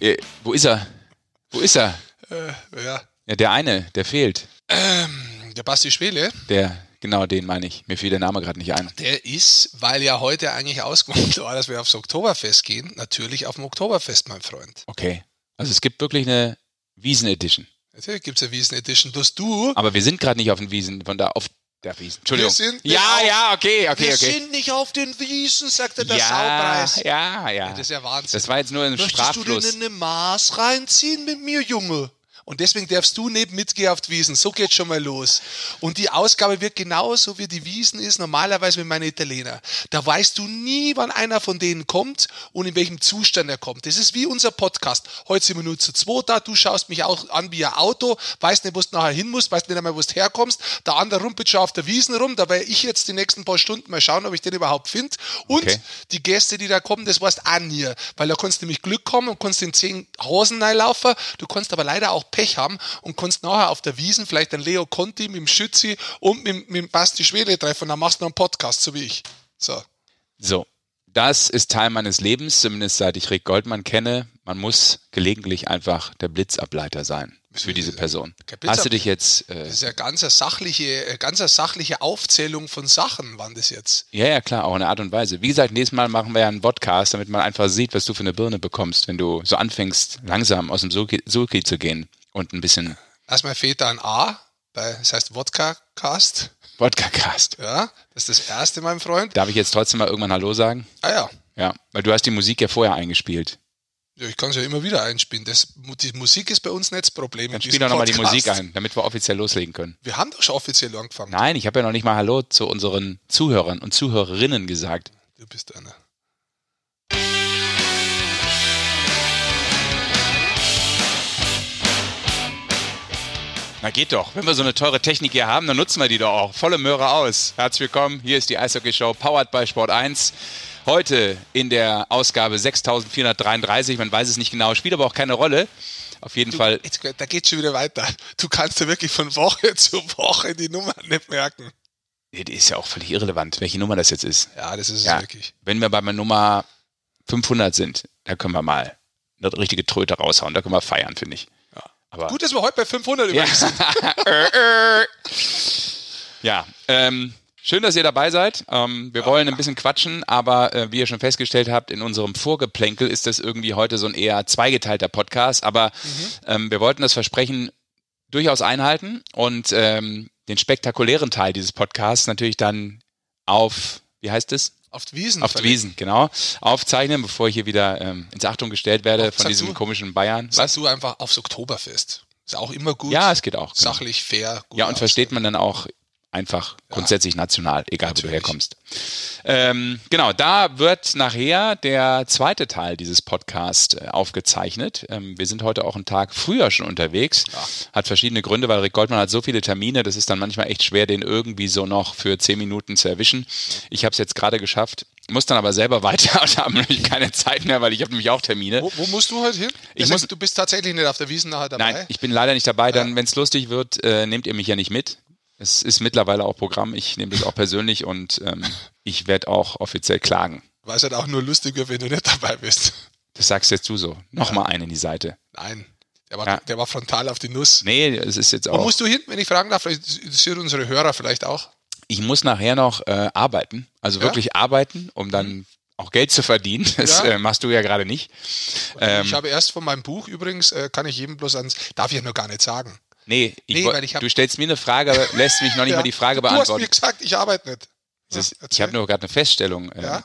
Äh, wo ist er? Wo ist er? Äh, ja. Ja, der eine, der fehlt. Ähm, der Basti Schwele, Der, genau den meine ich. Mir fiel der Name gerade nicht ein. der ist, weil ja heute eigentlich ausgemacht war, dass wir aufs Oktoberfest gehen, natürlich auf dem Oktoberfest, mein Freund. Okay. Also es gibt wirklich eine Wiesen-Edition. Natürlich gibt es ja Wiesen Edition. Dass du, Aber wir sind gerade nicht auf den Wiesen, von da auf der Wiesen. Entschuldigung. Wir ja, ja, okay, okay, wir okay. sind nicht auf den Wiesen, sagte der ja, Saupreis. ja, ja. Das ist ja Wahnsinn. Das war jetzt nur ein Möchtest du Sprachfluss. denn in eine Maß reinziehen mit mir, Junge? Und deswegen darfst du nicht mitgehen auf die Wiesen. So geht's schon mal los. Und die Ausgabe wird genauso wie die Wiesen ist, normalerweise mit meinen Italiener. Da weißt du nie, wann einer von denen kommt und in welchem Zustand er kommt. Das ist wie unser Podcast. Heute sind wir nur zu zweit da. Du schaust mich auch an wie ein Auto, weißt nicht, wo du nachher hin musst, weißt nicht einmal, wo du herkommst. Der andere rumpelt schon auf der Wiesen rum. Da werde ich jetzt die nächsten paar Stunden mal schauen, ob ich den überhaupt finde. Und Okay. die Gäste, die da kommen, das weißt auch nie. Weil da kannst du nämlich Glück kommen und kannst in zehn Hosen reinlaufen. Du kannst aber leider auch Pech haben und kannst nachher auf der Wiesen vielleicht einen Leo Conti mit dem Schützi und mit, mit dem Basti Schwede treffen. Und dann machst du noch einen Podcast, so wie ich. So. So, das ist Teil meines Lebens, zumindest seit ich Rick Goldmann kenne. Man muss gelegentlich einfach der Blitzableiter sein für diese Person. Hast du dich jetzt... Äh, Das ist ja ganz eine sachliche, äh, ganz eine sachliche Aufzählung von Sachen, waren das jetzt. ja, ja, klar, auch in einer Art und Weise. Wie gesagt, nächstes Mal machen wir ja einen Podcast, damit man einfach sieht, was du für eine Birne bekommst, wenn du so anfängst, langsam aus dem Sulki, Sulki zu gehen und ein bisschen Erstmal fehlt da ein A, bei, das heißt Wodka-Cast. Wodka-Cast. Ja, das ist das erste, mein Freund. Darf ich jetzt trotzdem mal irgendwann Hallo sagen? Ah ja, Ja, weil du hast die Musik ja vorher eingespielt. Ja, ich kann es ja immer wieder einspielen. Das, die Musik ist bei uns nicht das Problem. Dann spiel doch nochmal die. Musik ein, damit wir offiziell loslegen können. Wir haben doch schon offiziell angefangen. Nein, ich habe ja noch nicht mal Hallo zu unseren Zuhörern und Zuhörerinnen gesagt. Du bist einer. Na geht doch. Wenn wir so eine teure Technik hier haben, dann nutzen wir die doch auch. Volle Möhre aus. Herzlich willkommen. Hier ist die Eishockey Show, powered by Sport 1. Heute in der Ausgabe 6433. Man weiß es nicht genau, spielt aber auch keine Rolle. Auf jeden Fall. Jetzt, da geht schon wieder weiter. Du kannst dir wirklich von Woche zu Woche die Nummer nicht merken. Nee, Die ist ja auch völlig irrelevant, welche Nummer das jetzt ist. Ja, das ist es Ja, wirklich. wenn wir bei meiner Nummer 500 sind, da können wir mal eine richtige Tröte raushauen. Da können wir feiern, finde ich. Aber Gut, dass wir heute bei 500 Ja, übrigens sind. ja ähm, schön, dass ihr dabei seid. Ähm, wir wollen ein bisschen quatschen, aber äh, wie ihr schon festgestellt habt, in unserem Vorgeplänkel ist das irgendwie heute so ein eher zweigeteilter Podcast. Aber ähm, wir wollten das Versprechen durchaus einhalten und ähm, den spektakulären Teil dieses Podcasts natürlich dann auf, wie heißt es? Auf die Wiesen. Auf die. Wiesen, genau. Aufzeichnen, bevor ich hier wieder ähm, ins Achtung gestellt werde Sag von diesem du. komischen Bayern. Sagst du einfach aufs Oktoberfest. Ist auch immer gut. Ja, es geht auch. Genau. Sachlich, fair. Gut Ja, und versteht man dann auch einfach grundsätzlich national, egal wo du Natürlich. herkommst. Ähm, genau, da wird nachher der zweite Teil dieses Podcasts äh, aufgezeichnet. Ähm, wir sind heute auch einen Tag früher schon unterwegs. Hat verschiedene Gründe, weil Rick Goldmann hat so viele Termine, das ist dann manchmal echt schwer, den irgendwie so noch für zehn Minuten zu erwischen. Ich habe es jetzt gerade geschafft, muss dann aber selber weiter und habe nämlich keine Zeit mehr, weil ich habe nämlich auch Termine. Wo, wo musst du heute hin? Ich Das muss- heißt, du bist tatsächlich nicht auf der Wiesen nachher dabei? Nein, ich bin leider nicht dabei. Dann, wenn es lustig wird, äh, nehmt ihr mich ja nicht mit. Es ist mittlerweile auch Programm. Ich nehme das auch persönlich und ähm, ich werde auch offiziell klagen. Weil es halt auch nur lustig wird, wenn du nicht dabei bist. Das sagst jetzt du so. Nochmal einen in die Seite. Nein, der war, Ja. der war frontal auf die Nuss. Nee, es ist jetzt Wo auch. musst du hin, wenn ich fragen darf? Vielleicht interessiert unsere Hörer vielleicht auch. Ich muss nachher noch äh, arbeiten. Also Ja? wirklich arbeiten, um dann auch Geld zu verdienen. Das Ja. äh, machst du ja gerade nicht. Ähm, ich habe erst von meinem Buch übrigens, äh, kann ich jedem bloß ans, darf ich ja noch gar nicht sagen. Nee, ich, Nee, weil ich hab- du stellst mir eine Frage, aber lässt mich noch nicht Ja. mal die Frage Du hast beantworten. mir gesagt, ich arbeite nicht. Ist, ich habe nur gerade eine Feststellung äh, Ja,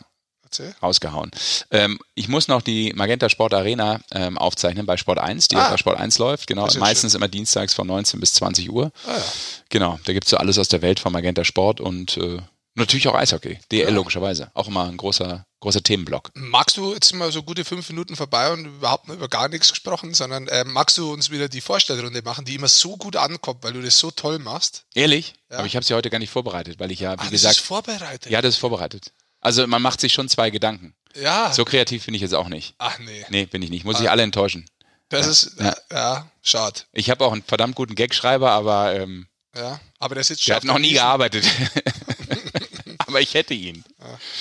rausgehauen. Ähm, ich muss noch die Magenta Sport Arena ähm, aufzeichnen bei Sport 1, die Ah. bei Sport 1 läuft. Genau, meistens immer dienstags von 19 bis 20 Uhr. Ah, ja. Genau, da gibt's so alles aus der Welt von Magenta Sport und äh, natürlich auch Eishockey. DL Ja. logischerweise. Auch immer ein großer, großer Themenblock. Magst du jetzt mal so gute fünf Minuten vorbei und überhaupt über gar nichts gesprochen, sondern äh, magst du uns wieder die Vorstellrunde machen, die immer so gut ankommt, weil du das so toll machst? Ehrlich? Ja. Aber ich habe sie heute gar nicht vorbereitet, weil ich ja, wie Ah, das gesagt, ist vorbereitet. ja, das ist vorbereitet. Also man macht sich schon zwei Gedanken. Ja. So kreativ bin ich jetzt auch nicht. Ach nee. Nee, bin ich nicht. Ah. Muss ich alle enttäuschen. Das ist, ja, ja schade. Ich habe auch einen verdammt guten Gagschreiber, aber ähm, Ja. Aber der sitzt der schon hat auf noch der nie gearbeitet. aber ich hätte ihn.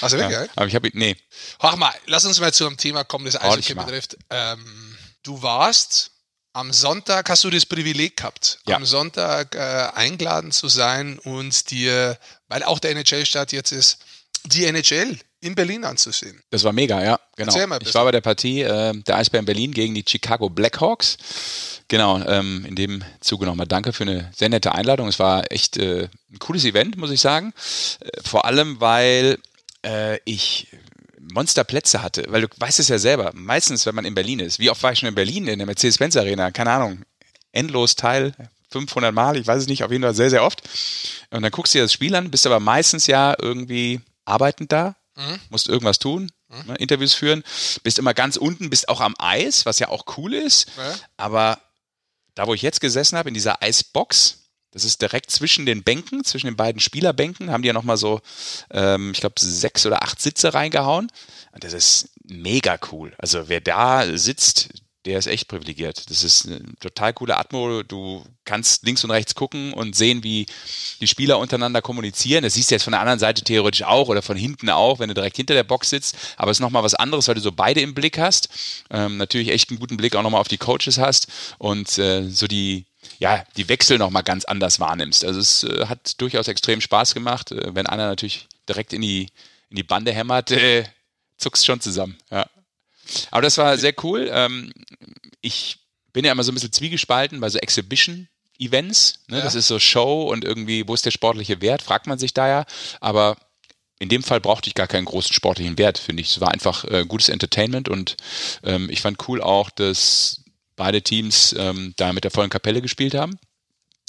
Also wirklich? Ja. Aber ich habe ihn, nee. Ach mal, lass uns mal zu einem Thema kommen, das Eishockey betrifft. Ähm, du warst am Sonntag, hast du das Privileg gehabt, Ja. am Sonntag äh, eingeladen zu sein und dir, weil auch der NHL-Start jetzt ist, die NHL in Berlin anzusehen. Das war mega, ja, genau. Ich war bei der Partie äh, der Eisbären Berlin gegen die Chicago Blackhawks. Genau, ähm, in dem Zuge nochmal danke für eine sehr nette Einladung. Es war echt äh, ein cooles Event, muss ich sagen. Äh, vor allem, weil äh, ich Monsterplätze hatte, weil du weißt es ja selber, meistens, wenn man in Berlin ist, wie oft war ich schon in Berlin in der Mercedes-Benz Arena, keine Ahnung, endlos Teil, 500 Mal, ich weiß es nicht, auf jeden Fall sehr, sehr oft. Und dann guckst du dir das Spiel an, bist aber meistens ja irgendwie arbeitend da, musst irgendwas tun, ne, Interviews führen, bist immer ganz unten, bist auch am Eis, was ja auch cool ist, Ja. aber da, wo ich jetzt gesessen habe, in dieser Eisbox, das ist direkt zwischen den Bänken, zwischen den beiden Spielerbänken, haben die ja nochmal so, ähm, ich glaube, sechs oder acht Sitze reingehauen. Und das ist mega cool. Also wer da sitzt, der ist echt privilegiert. Das ist eine total coole Atmo. Du kannst links und rechts gucken und sehen, wie die Spieler untereinander kommunizieren. Das siehst du jetzt von der anderen Seite theoretisch auch oder von hinten auch, wenn du direkt hinter der Box sitzt. Aber es ist nochmal was anderes, weil du so beide im Blick hast. Ähm, natürlich echt einen guten Blick auch nochmal auf die Coaches hast und äh, so die ja, die Wechsel nochmal ganz anders wahrnimmst. Also es äh, hat durchaus extrem Spaß gemacht. Äh, wenn einer natürlich direkt in die, in die Bande hämmert, äh, zuckst schon zusammen. Ja. Aber das war sehr cool. Ähm, ich bin ja immer so ein bisschen zwiegespalten bei so Exhibition-Events. Ne? Ja. Das ist so Show und irgendwie, wo ist der sportliche Wert, fragt man sich da ja. Aber in dem Fall brauchte ich gar keinen großen sportlichen Wert, finde ich. Es war einfach äh, gutes Entertainment und ähm, ich fand cool auch, dass beide Teams ähm, da mit der vollen Kapelle gespielt haben.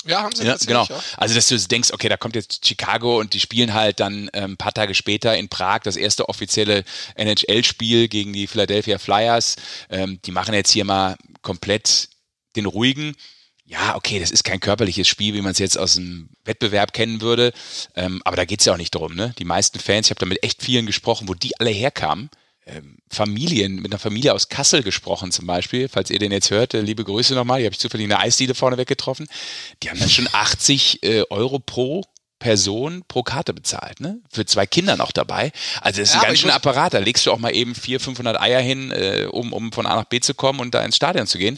Ja, haben sie Ja, genau. auch. Also, dass du denkst, okay, da kommt jetzt Chicago und die spielen halt dann ähm, ein paar Tage später in Prag das erste offizielle NHL-Spiel gegen die Philadelphia Flyers. Ähm, die machen jetzt hier mal komplett den ruhigen. Ja, okay, das ist kein körperliches Spiel, wie man es jetzt aus dem Wettbewerb kennen würde. Ähm, aber da geht's ja auch nicht drum. Ne? Die meisten Fans, ich habe da mit echt vielen gesprochen, wo die alle herkamen. Ähm, Familien, mit einer Familie aus Kassel gesprochen zum Beispiel, falls ihr den jetzt hört, äh, liebe Grüße nochmal, die habe ich zufällig in der Eisdiele vorneweg getroffen. Die haben dann schon 80 äh, Euro pro Person pro Karte bezahlt, ne? Für zwei Kinder noch dabei. Also das ist Ja, ein ganz schöner Apparat. Da legst du auch mal eben 400, 500 Eier hin, äh, um, um von A nach B zu kommen und da ins Stadion zu gehen.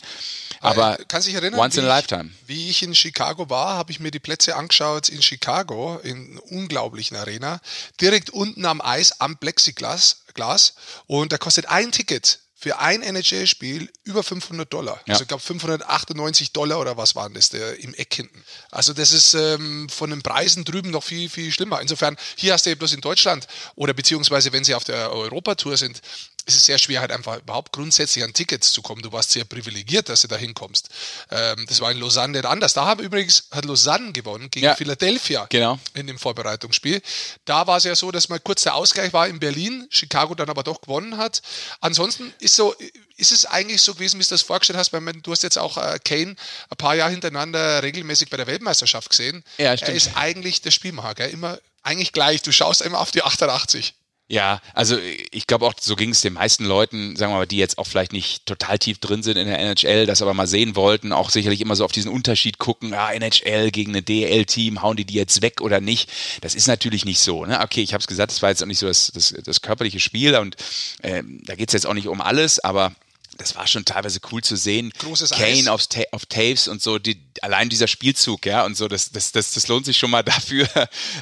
Aber kannst dich erinnern, once in wie a ich- lifetime. Wie ich in Chicago war, habe ich mir die Plätze angeschaut in Chicago, in einer unglaublichen Arena, direkt unten am Eis, am Plexiglas. Glas, und da kostet ein Ticket für ein NHL-Spiel über 500 Dollar. Ja. Also ich glaube 598 Dollar oder was waren das der, im Eck hinten. Also das ist ähm, von den Preisen drüben noch viel, viel schlimmer. Insofern, hier hast du ja bloß in Deutschland oder beziehungsweise wenn sie auf der Europatour sind, ist es sehr schwer, halt einfach überhaupt grundsätzlich an Tickets zu kommen. Du warst sehr privilegiert, dass du da hinkommst. Ähm, das war in Lausanne nicht anders. Da haben übrigens, hat Lausanne gewonnen gegen Ja. Philadelphia Genau. in dem Vorbereitungsspiel. Da war es ja so, dass mal kurz der Ausgleich war in Berlin, Chicago dann aber doch gewonnen hat. Ansonsten ist so, ist es eigentlich so gewesen, wie du das vorgestellt hast, weil man, du hast jetzt auch äh, Kane ein paar Jahre hintereinander regelmäßig bei der Weltmeisterschaft gesehen. Ja, er stimmt. ist eigentlich der Spielmacher, gell? immer eigentlich gleich. Du schaust immer auf die 88. Ja, also ich glaube auch, so ging es den meisten Leuten, sagen wir mal, die jetzt auch vielleicht nicht total tief drin sind in der NHL, das aber mal sehen wollten, auch sicherlich immer so auf diesen Unterschied gucken, ah, NHL gegen ein DL-Team, hauen die die jetzt weg oder nicht? Das ist natürlich nicht so. Ne? Okay, ich habe es gesagt, das war jetzt auch nicht so das, das, das körperliche Spiel und ähm, da geht es jetzt auch nicht um alles, aber das war schon teilweise cool zu sehen. Großes Kane Eis. auf, Ta auf Taves und so, die, allein dieser Spielzug, ja, und so, das, das, das, das lohnt sich schon mal dafür,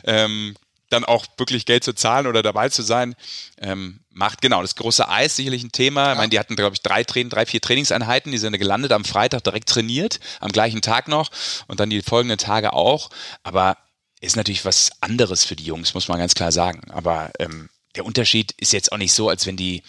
ähm, dann auch wirklich Geld zu zahlen oder dabei zu sein, ähm, macht genau das große Eis sicherlich ein Thema. Ich meine, die hatten, glaube ich, drei, Train drei, vier Trainingseinheiten, die sind gelandet am Freitag, direkt trainiert, am gleichen Tag noch und dann die folgenden Tage auch. Aber ist natürlich was anderes für die Jungs, muss man ganz klar sagen. Aber ähm, der Unterschied ist jetzt auch nicht so, als wenn die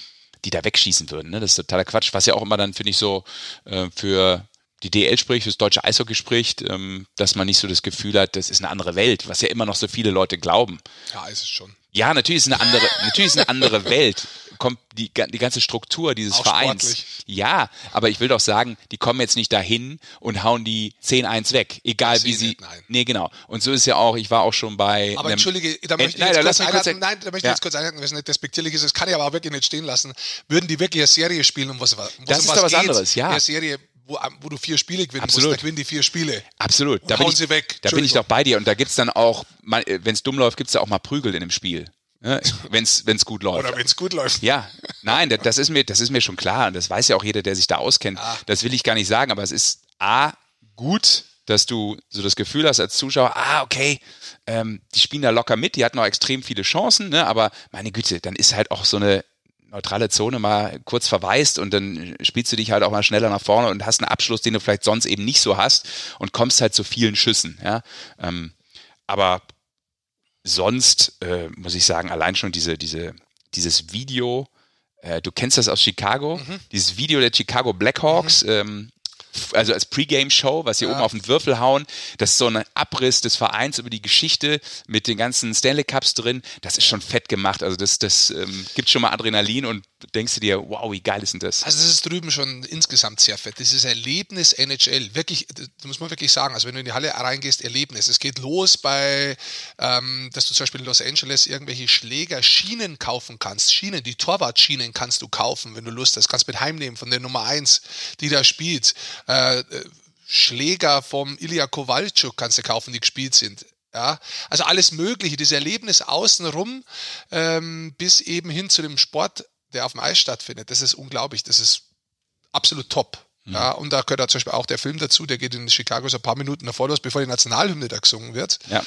die da wegschießen würden. Ne? Das ist totaler Quatsch, was ja auch immer dann, finde ich, so äh, für die DL spricht, fürs deutsche Eishockey spricht, ähm, dass man nicht so das Gefühl hat, das ist eine andere Welt, was ja immer noch so viele Leute glauben. Ja, ist es schon. Ja, natürlich ist eine andere, natürlich ist eine andere Welt. Kommt die, die ganze Struktur dieses Auch Vereins. sportlich. Ja, aber ich will doch sagen, die kommen jetzt nicht dahin und hauen die 10-1 weg. Egal Das wie sie. nicht, nein. Nee, genau. Und so ist ja auch, ich war auch schon bei. Aber entschuldige, da möchte ich Nein, jetzt da kurz einhaken. Nein, da möchte ich jetzt kurz einhaken, weil es nicht despektierlich ist. Das kann ich aber auch wirklich nicht stehen lassen. Würden die wirklich eine Serie spielen, um was, um Das um ist was geht, anderes, ja. Eine Serie, wo, wo du vier Spiele gewinnen Absolut. musst, dann gewinnen die vier Spiele. Absolut. Da Und bin hauen ich, sie weg. Da bin ich doch bei dir. Und da gibt's dann auch, wenn es dumm läuft, gibt's da auch mal Prügel in dem Spiel. Ne? Wenn es gut läuft. Oder wenn es gut läuft. Ja, Nein, das, das, ist mir, das ist mir schon klar. Das weiß ja auch jeder, der sich da auskennt. Ah. Das will ich gar nicht sagen, aber es ist A, gut, dass du so das Gefühl hast als Zuschauer, ah, okay, ähm, die spielen da locker mit, die hatten auch extrem viele Chancen, ne? aber meine Güte, dann ist halt auch so eine neutrale Zone mal kurz verweist und dann spielst du dich halt auch mal schneller nach vorne und hast einen Abschluss, den du vielleicht sonst eben nicht so hast und kommst halt zu vielen Schüssen. Ja? Ähm, aber sonst äh, muss ich sagen, allein schon diese, diese, dieses Video, äh, du kennst das aus Chicago, dieses Video der Chicago Blackhawks, ähm, f- also als Pre-Game-Show, was sie oben auf den Würfel hauen, das ist so ein Abriss des Vereins über die Geschichte mit den ganzen Stanley Cups drin, das ist schon fett gemacht, also das, das ähm, gibt schon mal Adrenalin und denkst du dir, wow, wie geil ist denn das? Also das ist drüben schon insgesamt sehr fett. Dieses Erlebnis NHL, wirklich, das muss man wirklich sagen. Also wenn du in die Halle reingehst, Erlebnis. Es geht los bei, ähm, dass du zum Beispiel in Los Angeles irgendwelche Schläger, Schienen kaufen kannst. Schienen, die Torwartschienen kannst du kaufen, wenn du Lust hast. Kannst mit heimnehmen von der Nummer 1, die da spielt. Äh, äh, Schläger vom Ilya Kowalczuk kannst du kaufen, die gespielt sind. Ja, also alles Mögliche, dieses Erlebnis außenrum ähm, bis eben hin zu dem Sport, der auf dem Eis stattfindet, das ist unglaublich, das ist absolut top. Ja, und da gehört zum Beispiel auch der Film dazu, der geht in Chicago so ein paar Minuten davor los, bevor die Nationalhymne da gesungen wird. Ja.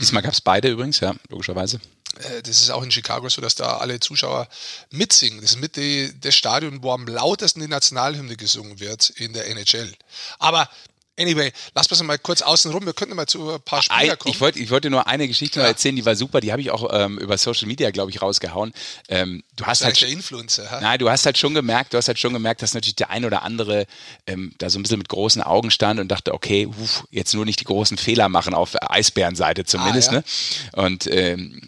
Diesmal gab es beide übrigens, ja, logischerweise. Äh, Das ist auch in Chicago so, dass da alle Zuschauer mitsingen. Das ist mit die, das Stadion, wo am lautesten die Nationalhymne gesungen wird in der NHL. Aber anyway, lass uns mal kurz außen rum. Wir könnten mal zu ein paar Ein, Spieler kommen. ich wollte ich wollte nur eine Geschichte Ja. erzählen, die war super, die habe ich auch ähm, über Social Media, glaube ich, rausgehauen. Ähm, du hast halt der Influencer. Ha? Nein, du hast halt schon gemerkt, du hast halt schon gemerkt, dass natürlich der ein oder andere ähm, da so ein bisschen mit großen Augen stand und dachte, okay, uff, jetzt nur nicht die großen Fehler machen auf Eisbärenseite zumindest. Ah, ja. ne? Und ähm,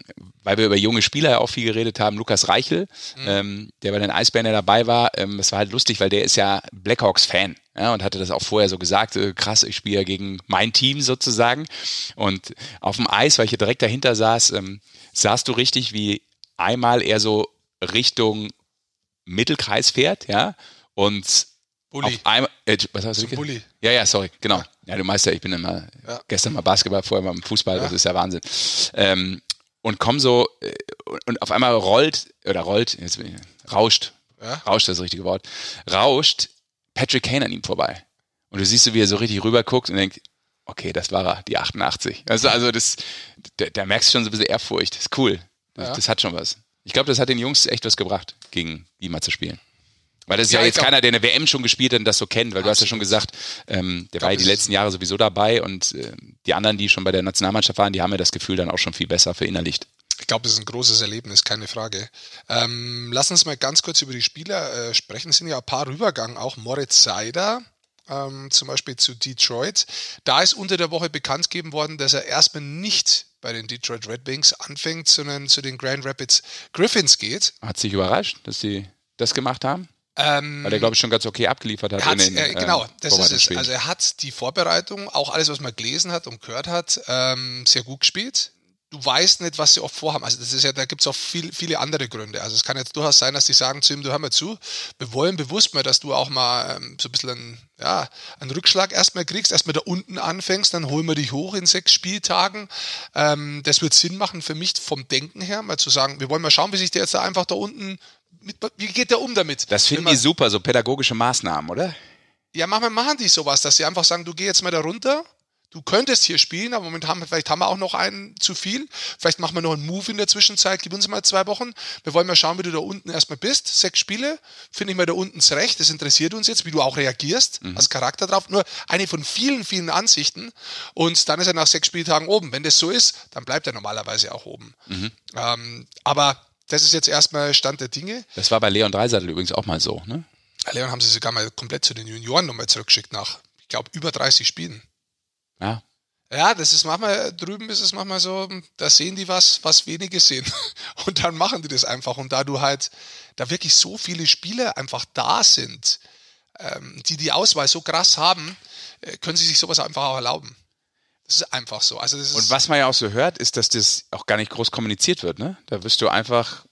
weil wir über junge Spieler ja auch viel geredet haben, Lukas Reichel, Mhm. ähm, der bei den Eisbären ja dabei war, ähm, das war halt lustig, weil der ist ja Blackhawks-Fan. Ja, und hatte das auch vorher so gesagt, äh, krass, ich spiele ja gegen mein Team sozusagen. Und auf dem Eis, weil ich hier direkt dahinter saß, ähm, sahst du richtig, wie einmal er so Richtung Mittelkreis fährt, ja, und Bulli. auf einmal, äh, was hast du? Bulli. Ja, ja, sorry, genau. Ja, du meinst ja, ich bin immer Ja. gestern mal Basketball, vorher mal im Fußball, das ist ja Wahnsinn. Ähm, und komm so, äh, und auf einmal rollt, oder rollt, jetzt rauscht, Ja. rauscht das richtige Wort, rauscht Patrick Kane an ihm vorbei. Und du siehst so, wie er so richtig rüber guckt und denkt, okay, das war er, die 88. Also, also das, da, da merkst du schon so ein bisschen Ehrfurcht. Das ist cool. Das, Ja. das hat schon was. Ich glaube, das hat den Jungs echt was gebracht, gegen ihn mal zu spielen. Weil das ist ja, Ja, jetzt glaub- keiner, der eine WM schon gespielt hat und das so kennt, weil du hast ja schon gesagt, ähm, der war ja die letzten Jahre sowieso dabei und äh, die anderen, die schon bei der Nationalmannschaft waren, die haben ja das Gefühl dann auch schon viel besser verinnerlicht. Ich glaube, das ist ein großes Erlebnis, keine Frage. Ähm, lass uns mal ganz kurz über die Spieler äh, sprechen. Es sind ja ein paar Rübergang, auch Moritz Seider, ähm, zum Beispiel zu Detroit. Da ist unter der Woche bekannt gegeben worden, dass er erstmal nicht bei den Detroit Red Wings anfängt, sondern zu den Grand Rapids Griffins geht. Hat sich überrascht, dass sie das gemacht haben? Ähm, Weil der, glaube ich, schon ganz okay abgeliefert hat. Er hat, in den, äh, genau, ähm, das ist es. Also er hat die Vorbereitung, auch alles, was man gelesen hat und gehört hat, ähm, sehr gut gespielt. Du weißt nicht, was sie oft vorhaben. Also das ist ja, da gibt es auch viel, viele andere Gründe. Also es kann jetzt durchaus sein, dass die sagen zu ihm, du hör mal zu, wir wollen bewusst mal, dass du auch mal ähm, so ein bisschen einen, ja, einen Rückschlag erstmal kriegst, erstmal da unten anfängst, dann holen wir dich hoch in sechs Spieltagen. Ähm, das wird Sinn machen für mich vom Denken her, mal zu sagen, wir wollen mal schauen, wie sich der jetzt da einfach da unten, mit, wie geht der um damit? das finden man- die super, so pädagogische Maßnahmen, oder? ja, manchmal machen die sowas, dass sie einfach sagen, du geh jetzt mal da runter, du könntest hier spielen, aber momentan, vielleicht haben wir auch noch einen zu viel, vielleicht machen wir noch einen Move in der Zwischenzeit, gib uns mal zwei Wochen, wir wollen mal schauen, wie du da unten erstmal bist, sechs Spiele, finde ich mal da unten recht, das interessiert uns jetzt, wie du auch reagierst, hast Charakter drauf, nur eine von vielen, vielen Ansichten. Und dann ist er nach sechs Spieltagen oben, wenn das so ist, dann bleibt er normalerweise auch oben. Ähm, aber das ist jetzt erstmal Stand der Dinge. Das war bei Leon Dreiseitel übrigens auch mal so, ne? Leon haben sie sogar mal komplett zu den Junioren nochmal zurückgeschickt nach, ich glaube, über 30 Spielen. Ja. Ja, das ist manchmal, drüben ist es manchmal so, da sehen die was, was wenige sehen. Und dann machen die das einfach. Und da du halt, da wirklich so viele Spieler einfach da sind, ähm, die die Auswahl so krass haben, äh, können sie sich sowas einfach auch erlauben. Das ist einfach so. Also das ist, Und was man ja auch so hört, ist, dass das auch gar nicht groß kommuniziert wird, ne? Da wirst du einfach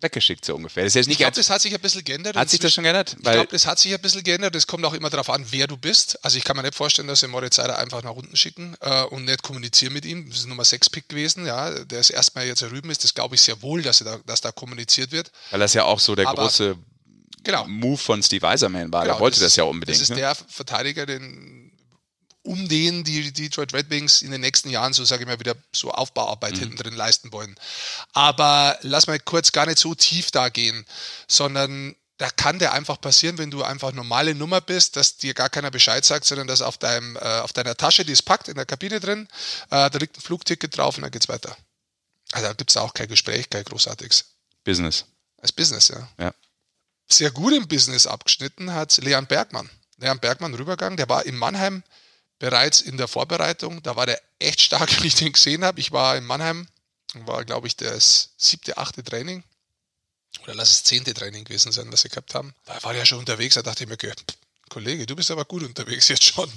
weggeschickt, so ungefähr. Das ist jetzt Ich glaube, das hat sich ein bisschen geändert. hat sich das schon geändert? Ich glaube, das hat sich ein bisschen geändert. Es kommt auch immer darauf an, wer du bist. Also ich kann mir nicht vorstellen, dass sie Moritz Seider einfach nach unten schicken äh, und nicht kommunizieren mit ihm. Das ist Nummer 6 Pick gewesen. Ja, der ist erstmal jetzt Rüben ist. Das glaube ich sehr wohl, dass, er da, dass da kommuniziert wird. weil das ja auch so der Aber- große Genau. Move von Steve Eiserman war. Genau, der wollte das, ist- ja unbedingt. Das ist ne? der Verteidiger, den, um den die Detroit Red Wings in den nächsten Jahren, so sage ich mal, wieder so Mhm. Aufbauarbeit hinten drin leisten wollen. Aber lass mal kurz gar nicht so tief da gehen, sondern da kann der einfach passieren, wenn du einfach normale Nummer bist, dass dir gar keiner Bescheid sagt, sondern dass auf, deinem, äh, auf deiner Tasche, die ist packt in der Kabine drin, äh, da liegt ein Flugticket drauf und dann geht's weiter. Also da gibt's auch kein Gespräch, kein großartiges. Business. Als Business, ja Ja. sehr gut im Business abgeschnitten hat Leon Bergmann. Leon Bergmann rübergegangen, der war in Mannheim bereits in der Vorbereitung. Da war der echt stark, wenn ich den gesehen habe. Ich war in Mannheim, war glaube ich das siebte, achte Training. Oder lass es zehnte Training gewesen sein, das sie gehabt haben. Da war der schon unterwegs, da dachte ich mir, okay, Kollege, du bist aber gut unterwegs jetzt schon.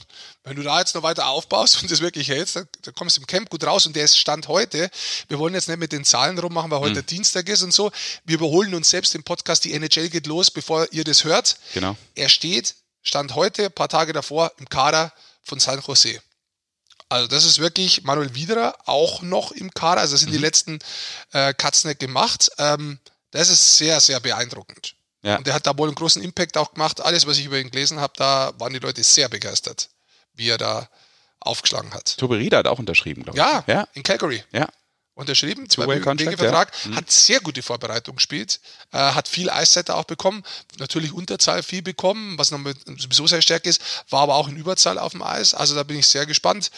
Wenn du da jetzt noch weiter aufbaust und das wirklich hältst, dann, dann kommst du im Camp gut raus. Und der ist Stand heute. Wir wollen jetzt nicht mit den Zahlen rummachen, weil heute Dienstag ist und so. Wir überholen uns selbst im Podcast. Die NHL geht los, bevor ihr das hört. Genau. Er steht, Stand heute, ein paar Tage davor, im Kader von San Jose. Also das ist wirklich Manuel Widerer auch noch im Kader. Also das sind die letzten äh, nicht gemacht. Ähm, das ist sehr, sehr beeindruckend. Ja. Und der hat da wohl einen großen Impact auch gemacht. Alles, was ich über ihn gelesen habe, da waren die Leute sehr begeistert, wie er da aufgeschlagen hat. Tobi Rieder hat auch unterschrieben, glaube ich. Ja, Ja. in Calgary Ja. Unterschrieben, zwei Two-way Contract, Vertrag, ja. Hat sehr gute Vorbereitung gespielt, äh, hat viel Eiszeit auch bekommen, natürlich Unterzahl viel bekommen, was noch mit, sowieso sehr stark ist, war aber auch in Überzahl auf dem Eis, also da bin ich sehr gespannt,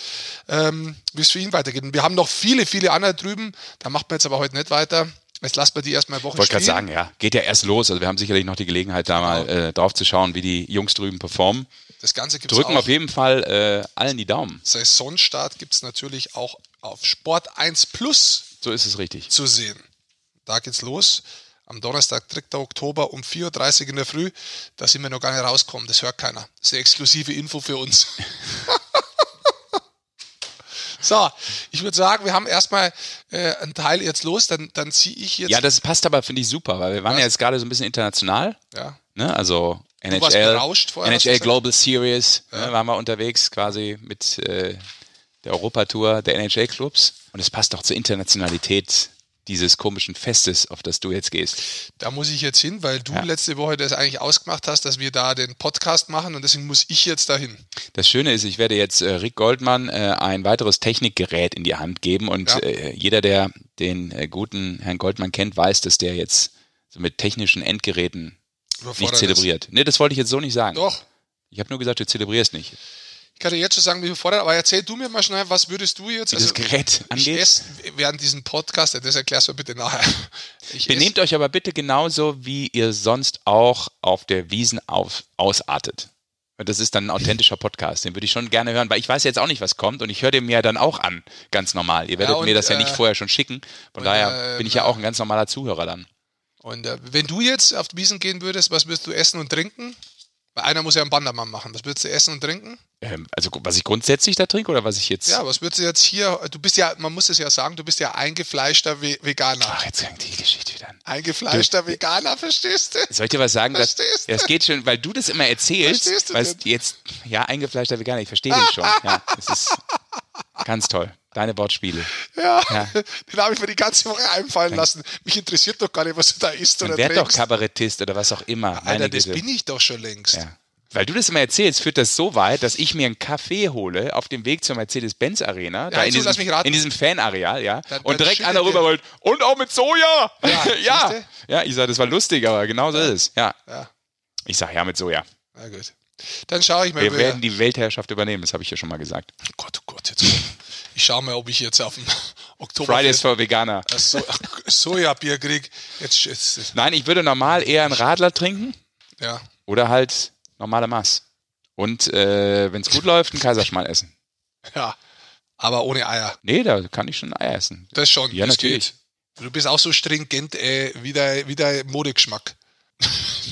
ähm, wie es für ihn weitergeht. Und wir haben noch viele, viele andere drüben, da macht man jetzt aber heute nicht weiter. Jetzt lassen wir die erstmal eine Woche Ich wollte gerade sagen, ja, geht ja erst los. Also wir haben sicherlich noch die Gelegenheit, da mal äh, drauf zu schauen, wie die Jungs drüben performen. Das Ganze gibt Drücken auch. auf jeden Fall äh, allen die Daumen. Saisonstart gibt es natürlich auch auf Sport 1 Plus So ist es richtig. zu sehen. Da geht's los. Am Donnerstag, 3. Oktober um 4.30 Uhr in der Früh. Da sind wir noch gar nicht rausgekommen. Das hört keiner. Das ist eine exklusive Info für uns. so, ich würde sagen, wir haben erstmal äh, einen Teil jetzt los. Dann, dann ziehe ich jetzt. Ja, das passt aber, finde ich, super, weil wir waren Was? ja jetzt gerade so ein bisschen international. ja. Ne? Also Du warst NHL, NHL? Global Series ne, waren wir unterwegs quasi mit äh, der Europatour der NHL-Clubs. Und es passt doch zur Internationalität dieses komischen Festes, auf das du jetzt gehst. Da muss ich jetzt hin, weil du Ja. letzte Woche das eigentlich ausgemacht hast, dass wir da den Podcast machen und deswegen muss ich jetzt dahin. Das Schöne ist, ich werde jetzt äh, Rick Goldmann äh, ein weiteres Technikgerät in die Hand geben und Ja. äh, jeder, der den äh, guten Herrn Goldmann kennt, weiß, dass der jetzt so mit technischen Endgeräten nicht Überfordert ist. zelebriert. Nee, das wollte ich jetzt so nicht sagen. Doch. Ich habe nur gesagt, du zelebrierst nicht. Ich kann dir jetzt schon sagen, wie überfordert, aber erzähl du mir mal schnell, was würdest du jetzt, also Wie das Gerät angeht. esse während diesem Podcast, das erklärst du mir bitte nachher. Ich Benehmt euch aber bitte genauso, wie ihr sonst auch auf der Wiesen auf, ausartet. Und Das ist dann ein authentischer Podcast, den würde ich schon gerne hören, weil ich weiß jetzt auch nicht, was kommt und ich höre den mir dann auch an, ganz normal. Ihr werdet und, mir das ja nicht äh, vorher schon schicken, von und, daher äh, bin ich ja auch ein ganz normaler Zuhörer dann. Und äh, wenn du jetzt auf die Wiesen gehen würdest, was würdest du essen und trinken? Weil einer muss ja einen Bandermann machen. Was würdest du essen und trinken? Ähm, also was ich grundsätzlich da trinke oder was ich jetzt... Ja, was würdest du jetzt hier, du bist ja, man muss es ja sagen, du bist ja eingefleischter Ve Veganer. Ach, jetzt fängt die Geschichte wieder an. Eingefleischter Veganer, verstehst du? Soll ich dir was sagen? Das, Verstehst du? das geht schon, weil du das immer erzählst. Verstehst du denn? jetzt, ja, eingefleischter Veganer, ich verstehe den schon. Ja, das ist ganz toll. Deine Wortspiele. Ja, Ja. den habe ich mir die ganze Woche einfallen lassen. Mich interessiert doch gar nicht, was du da isst Dann oder werd doch. Kabarettist oder was auch immer. Alter, Meine das bin ich doch schon längst. Ja. Weil du das immer erzählst, führt das so weit, dass ich mir einen Kaffee hole auf dem Weg zur Mercedes-Benz Arena, da in jetzt diesem, in diesem Fanareal, ja, Dann- und dann direkt einer rüber wollt, und auch mit Soja! Ja, ja. ja, ich sage, das war lustig, aber genau so ist es. Ja. Ja, Ich sage ja mit Soja. na gut. Dann schaue ich mal. Wir wer- werden die Weltherrschaft übernehmen, das habe ich ja schon mal gesagt. Oh Gott, oh Gott, jetzt. Ich schaue mal, ob ich jetzt auf dem Oktober Fridays for Veganer. so Sojabier krieg. Jetzt, jetzt, jetzt, Nein, ich würde normal eher einen Radler trinken ja. oder halt normale Maß. Und äh, wenn es gut läuft, einen Kaiserschmarrn essen. Ja. Aber ohne Eier. Nee, da kann ich schon Eier essen. Das schon. Ja, das natürlich. Geht. Du bist auch so stringent äh, wie, der, wie der Modegeschmack.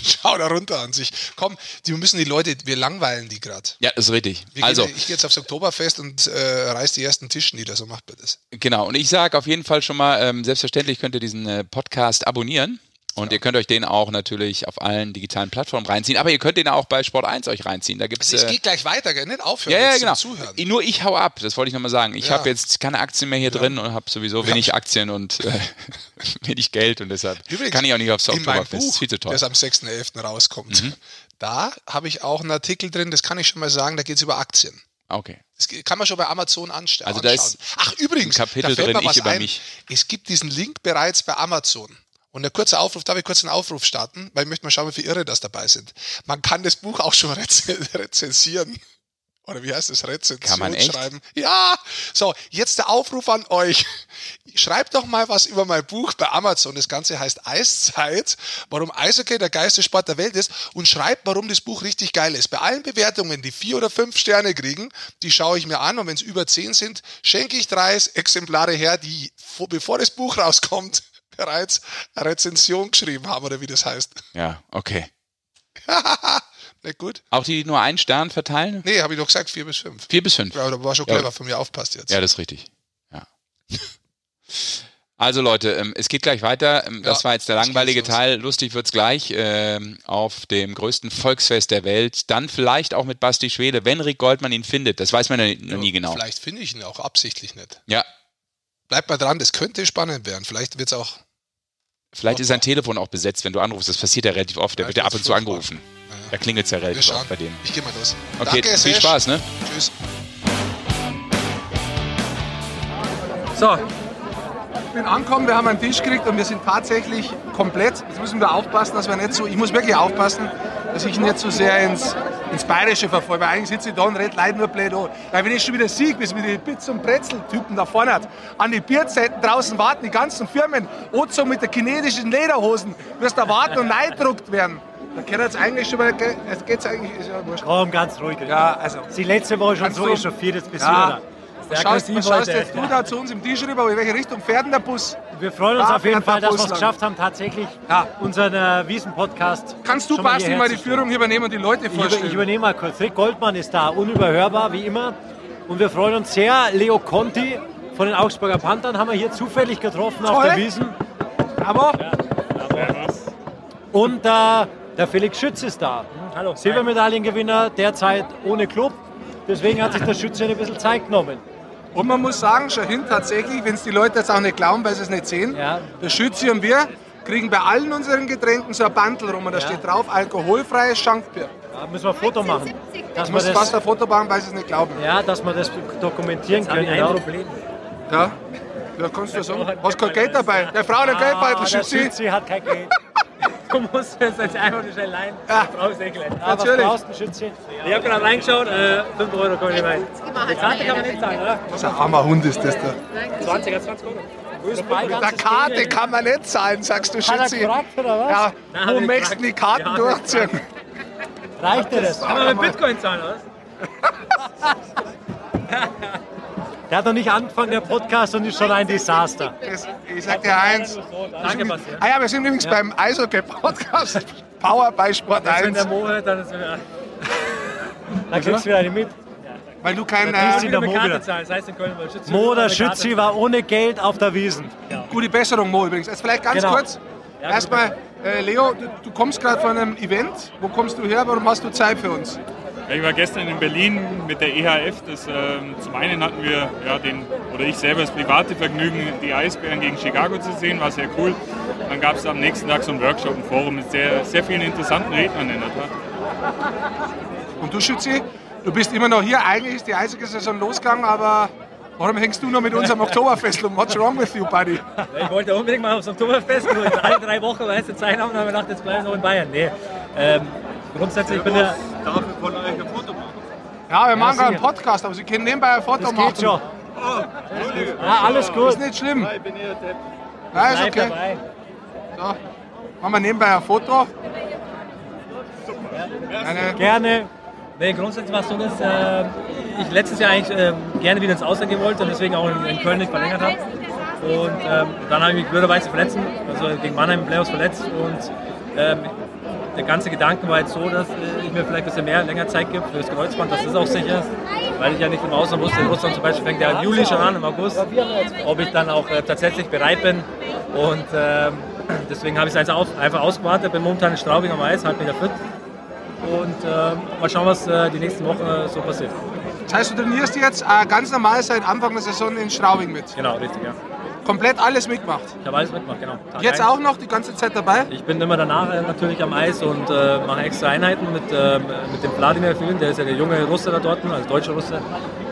Schau da runter an sich. Komm, die müssen die Leute, wir langweilen die gerade. Ja, ist richtig. Wir Also, gehen, ich gehe jetzt aufs Oktoberfest und äh, reiß die ersten Tisch nieder, so macht man das. Genau, und ich sage auf jeden Fall schon mal, ähm, selbstverständlich könnt ihr diesen äh, Podcast abonnieren. Und ihr könnt euch den auch natürlich auf allen digitalen Plattformen reinziehen. Aber ihr könnt den auch bei Sport 1 euch reinziehen. Da gibt's, Es äh, geht gleich weiter, gell? Nicht aufhören. ja, ja, genau. Zuhören. Nur ich hau ab, das wollte ich nochmal sagen. Ich Ja. habe jetzt keine Aktien mehr hier drin und habe sowieso wenig Aktien und äh, wenig Geld und deshalb Übrigens, kann ich auch nicht aufs in meinem Oktoberfest. Buch, Viel zu teuer. das am 6.11. rauskommt, Mhm. da habe ich auch einen Artikel drin, das kann ich schon mal sagen, da geht es über Aktien. Okay. Das kann man schon bei Amazon anstellen. Also da ist Ach, übrigens, Kapitel da fällt mir drin, ich was über ein. mich. Es gibt diesen Link bereits bei Amazon. Und ein kurzer Aufruf, darf ich kurz einen Aufruf starten? Weil ich möchte mal schauen, wie viele Irre das dabei sind. Man kann das Buch auch schon rez rezensieren. Oder wie heißt das? Rezension Kann man echt? schreiben. Ja! So, jetzt der Aufruf an euch. Schreibt doch mal was über mein Buch bei Amazon. Das Ganze heißt Eiszeit, warum Eishockey der geilste Sport der Welt ist und schreibt, warum das Buch richtig geil ist. Bei allen Bewertungen, die vier oder fünf Sterne kriegen, die schaue ich mir an und wenn es über zehn sind, schenke ich drei Exemplare her, die, vor- bevor das Buch rauskommt, bereits Rezension geschrieben haben oder wie das heißt. Ja, okay. Nicht gut? Auch die, die nur einen Stern verteilen? Nee, habe ich doch gesagt, vier bis fünf. Vier bis fünf. Ja, da war schon Ja. clever von mir, aufpasst jetzt. Ja, das ist richtig. Ja. Also Leute, ähm, es geht gleich weiter. Ähm, Das Ja, war jetzt der es langweilige. Teil. Lustig wird's gleich ähm, auf dem größten Volksfest der Welt. Dann vielleicht auch mit Basti Schwede, wenn Rick Goldmann ihn findet. Das weiß man ja noch nie genau. Vielleicht finde ich ihn auch absichtlich nicht. Ja, Bleibt mal dran, das könnte spannend werden. Vielleicht wird es auch. Vielleicht ist sein Telefon auch besetzt, wenn du anrufst. Das passiert ja relativ oft. Der Ja, wird ja ab und zu angerufen. Da klingelt's ja Wir relativ oft bei dem. Ich gehe mal los. Okay, Danke, viel. Spaß, ne? Tschüss. So, bin angekommen, wir haben einen Tisch gekriegt und wir sind tatsächlich komplett. Jetzt müssen wir aufpassen, dass wir nicht so, ich muss wirklich aufpassen, dass ich nicht so sehr ins, ins Bayerische verfolge. Weil eigentlich sitze ich da und rede Leute nur blöd an. Weil wenn ich schon wieder sehe, wie die Pizza- und Brezel-Typen da vorne hat, an die Bierzeiten draußen warten, die ganzen Firmen, Ozo mit der chinesischen Lederhosen, wirst da warten und neidruckt werden. Da kann jetzt eigentlich schon mal, es geht's eigentlich, ist ja wurscht. Komm, ganz ruhig. Ja, also. Die letzte Woche schon so echauffiert, jetzt bist Ja. du da. Was Sehr schaust, aggressiv was schaust heute. jetzt du da zu uns im Tisch rüber? In welche Richtung fährt denn der Bus? Wir freuen uns Da auf jeden Fall, dass wir es geschafft haben, tatsächlich Ja. unseren äh, Wiesen-Podcast. Kannst du, mal Basti, mal zu die. Führung hier übernehmen und die Leute Ich, vorstellen? ich übernehme mal kurz. Rick Goldmann ist da, unüberhörbar, wie immer. Und wir freuen uns sehr. Leo Conti von den Augsburger Panthern haben wir hier zufällig getroffen auf Toll. der Wiesen. Aber Und äh, der Felix Schütz ist da. Hallo. Silbermedaillengewinner, derzeit ohne Club. Deswegen hat sich der Schütze ein bisschen Zeit genommen. Und man muss sagen, schon hin tatsächlich, wenn es die Leute jetzt auch nicht glauben, weil sie es nicht sehen, Ja. der Schütze und wir kriegen bei allen unseren Getränken so ein Bandel rum und da Ja. steht drauf, alkoholfreies Schankbier. Da müssen wir ein Foto machen. Dass Du wir musst fast das, ein Foto machen, weil sie es nicht glauben. ja, dass wir das dokumentieren können. Ja. Ja? Ja, kannst du sagen. Hast kein Geld dabei. Der Frau einen Geldbeutel, Ah, der Schütze. Schütze hat kein Geld. Du musst jetzt jetzt einfach nur schnell leihen. Ja. Brauchst eh gleich. Ah, was Natürlich. brauchst du, Schütze? Ich habe gerade reingeschaut, äh, 5 Euro komme ich rein. Die Karte kann man nicht zahlen, oder? Was ein armer Hund ist das da. 20, 20 Euro. Mit der Karte kann man nicht zahlen, sagst du, Hat er oder was? Ja, Nein, wo möchtest du die Karten Ja, durchziehen? Reicht dir das? Kann man mit Bitcoin zahlen, oder? Der hat noch nicht angefangen, der Podcast, und ist schon ein Desaster. Das, ich sag dir eins. Danke, Bastian. Ah ja, wir sind übrigens beim Eishockey-Podcast. Power bei Sport Wenn 1. der Mo hört, dann ist es wieder. Da kriegst du wieder eine mit. Weil du kein äh, Wieder Mo wieder. das heißt in Köln, weil Schütze. Mo, der eine Schütze, Karte. war ohne Geld auf der Wiesen. gute Besserung, Mo übrigens. Jetzt vielleicht ganz Genau. kurz. Erstmal, äh, Leo, du, du kommst gerade von einem Event. Wo kommst du her? Warum hast du Zeit für uns? Ich war gestern in Berlin mit der EHF. Das, ähm, zum einen hatten wir, ja, den, oder ich selber das private Vergnügen, die Eisbären gegen Chicago zu sehen, war sehr cool. Dann gab es am nächsten Tag so ein Workshop, ein Forum mit sehr, sehr vielen interessanten Rednern in der Tat. Und du, Schütze, du bist immer noch hier. Eigentlich ist die Eishockey-Saison losgegangen, aber warum hängst du noch mit unserem Oktoberfest um? What's wrong with you, buddy? Ich wollte unbedingt mal aufs Oktoberfest, alle drei Wochen weißt du Zeit haben, und habe ich gedacht, jetzt bleiben wir noch in Bayern. Nee. Ähm, grundsätzlich bin ich. Ja, wir machen gerade einen. Podcast, aber Sie können nebenbei ein Foto Das machen. geht schon. Ja, alles gut. Ist nicht schlimm. Ja, ist Bleib okay. dabei. So. Machen wir nebenbei ein Foto. Eine, Gerne. Nee, grundsätzlich war es so, dass äh, ich letztes Jahr eigentlich äh, gerne wieder ins Ausland gehen wollte und deswegen auch in, in Köln nicht verlängert habe. Und ähm, dann habe ich mich blöderweise verletzen, also gegen Mannheim im Playoffs verletzt. Und ähm, der ganze Gedanke war jetzt so, dass äh, ich mir vielleicht ein bisschen mehr, länger Zeit gibt für das Kreuzband, dass das auch sicher ist. Weil ich ja nicht im Ausland wusste, in Russland zum Beispiel fängt ja im Juli schon an, im August. Ob ich dann auch äh, tatsächlich bereit bin. Und ähm, Deswegen habe ich es einfach, ausgewartet. Bin momentan in Straubing am Eis, halt wieder fit. Und äh, mal schauen, was äh, die nächsten Wochen äh, so passiert. Das heißt, du trainierst jetzt äh, ganz normal seit Anfang der Saison in Straubing mit. Genau, richtig, ja. Komplett alles mitgemacht. Ich habe alles mitgemacht, genau. Tag Jetzt eins. auch noch die ganze Zeit dabei? Ich bin immer danach äh, natürlich am Eis und äh, mache extra Einheiten mit, ähm, mit dem Wladimir Filin, der ist ja der junge Russe da dort, also deutscher Russe.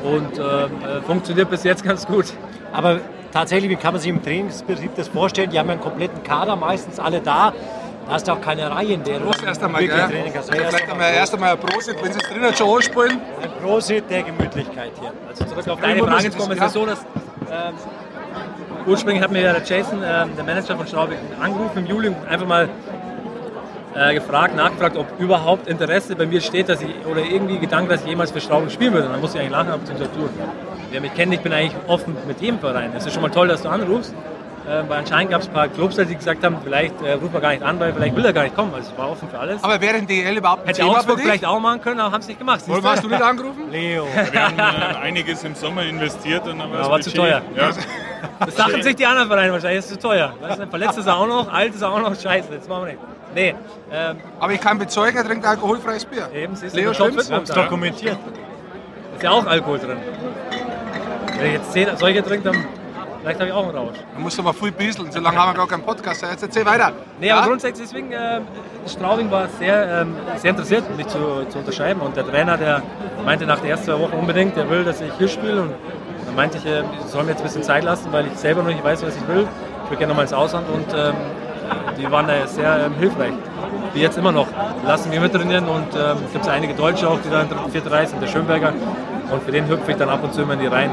Und ähm, äh, funktioniert bis jetzt ganz gut. Aber tatsächlich, wie kann man sich im Trainingsbetrieb das vorstellen? Die haben ja einen kompletten Kader, meistens alle da. Da hast du auch keine Reihe, in der du Prost erst einmal, gell? Training hast. Ja, Vielleicht einmal erst einmal ein Prosit, wenn sie es drinnen schon anspielen. Ein Prosit der Gemütlichkeit hier. Also zurück auf deine Frage muss zu kommen, es- ist so, dass ähm, ursprünglich hat mir der Jason, ähm, der Manager von Straubing, angerufen im Juli und einfach mal äh, gefragt, nachgefragt, ob überhaupt Interesse bei mir steht, dass ich oder irgendwie Gedanken, dass ich jemals für Straubing spielen würde. Und dann musste ich eigentlich lachen, habe gesagt, du, wer mich kennt, ich bin eigentlich offen mit jedem Verein. Es ist schon mal toll, dass du anrufst. Äh, weil anscheinend gab es ein paar Clubs, die gesagt haben, vielleicht äh, ruft man gar nicht an, weil vielleicht will er gar nicht kommen. Also es war offen für alles. Aber wäre in DL überhaupt ein Hätte Thema für Augsburg dich? vielleicht auch machen können, aber haben es nicht gemacht. Warum hast du nicht angerufen? Leo. Wir haben äh, einiges im Sommer investiert und dann war Ja, das war zu teuer. Ja. Das dachten sich die anderen Vereine wahrscheinlich, das ist zu teuer. Weißt du, Verletzt ist er auch noch, alt ist er auch noch, scheiße, das machen wir nicht. Nee, ähm, Aber ich kann bezeugen, er trinkt alkoholfreies Bier. eben, siehst du, Leo, stimmt's? wir Ist doch dokumentiert. Ist ja auch Alkohol drin. Wenn ich jetzt zehn solche trinke, dann vielleicht habe ich auch einen Rausch. Da musst du aber viel bisseln, so lange haben wir gar keinen Podcast. Jetzt erzähl weiter. Nee, Ja? aber grundsätzlich deswegen, äh, Straubing war sehr, ähm, sehr interessiert, mich zu, zu unterschreiben. Und der Trainer, der meinte nach den ersten zwei Wochen unbedingt, der will, dass ich hier spiele. Und dann meinte ich, äh, ich soll mir jetzt ein bisschen Zeit lassen, weil ich selber noch nicht weiß, was ich will. Ich will gerne nochmal ins Ausland und ähm, die waren da sehr ähm, hilfreich. Die jetzt immer noch lassen wir mittrainieren und ähm, es gibt einige Deutsche auch, die da in der vierten Reihe sind, der Schönberger. Und für den hüpfe ich dann ab und zu immer in die Reihen.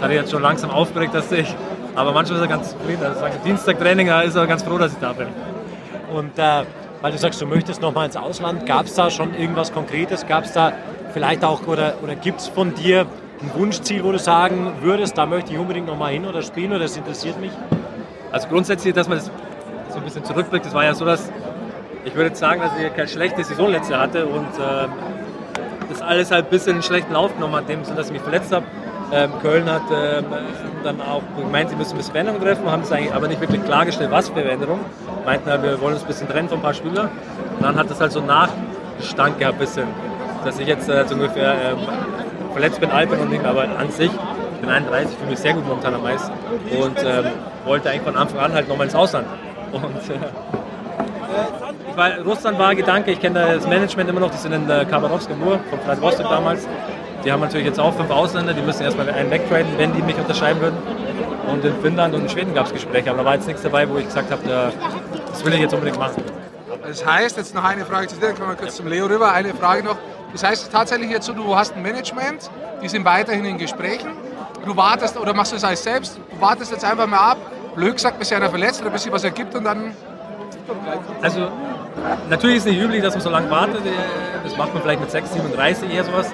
Das hat er jetzt schon langsam aufgeregt, dass ich. Aber manchmal ist er ganz zufrieden. Also Dienstag Training, da ist er ganz froh, dass ich da bin. Und äh, weil du sagst, du möchtest noch mal ins Ausland, gab es da schon irgendwas Konkretes? Gab es da vielleicht auch oder, oder gibt es von dir ein Wunschziel, wo du sagen würdest, da möchte ich unbedingt noch mal hin oder spielen oder das interessiert mich? Also grundsätzlich, dass man das so ein bisschen zurückblickt, das war ja so, dass ich würde jetzt sagen, dass ich keine schlechte Saison letztes Jahr hatte und ähm, das alles halt ein bisschen einen schlechten Lauf genommen hat, in dem Sinne, dass ich mich verletzt habe. Ähm, Köln hat ähm, dann auch gemeint, sie müssen ein bisschen Veränderungen treffen, haben es eigentlich aber nicht wirklich klargestellt, was für Veränderungen. Meinten halt, wir wollen uns ein bisschen trennen von ein paar Spielern. Und dann hat das halt so einen Nachgestank gehabt, bisschen, dass ich jetzt äh, so ungefähr ähm, verletzt bin, alt bin und nicht aber an sich, ich bin 31, fühle mich sehr gut momentan am Eis und ähm, wollte eigentlich von Anfang an halt nochmal ins Ausland. Und äh, ich war, Russland war ein Gedanke, ich kenne das Management immer noch, die sind in der Khabarovsk im Mur, von Vladivostok damals. Die haben natürlich jetzt auch fünf Ausländer, die müssen erstmal einen wegtraden, wenn die mich unterschreiben würden. Und in Finnland und in Schweden gab es Gespräche, aber da war jetzt nichts dabei, wo ich gesagt habe, da- das will ich jetzt unbedingt machen. Das heißt, jetzt noch eine Frage zu dir, dann kommen wir kurz zum Leo rüber. Eine Frage noch. Das heißt tatsächlich jetzt so, du hast ein Management, die sind weiterhin in Gesprächen. Du wartest, oder machst du das alles selbst? Du wartest jetzt einfach mal ab, blöd gesagt, bis einer verletzt oder bis sich was ergibt und dann. Also natürlich ist es nicht üblich, dass man so lange wartet. Das macht man vielleicht mit 6, 37 eher sowas.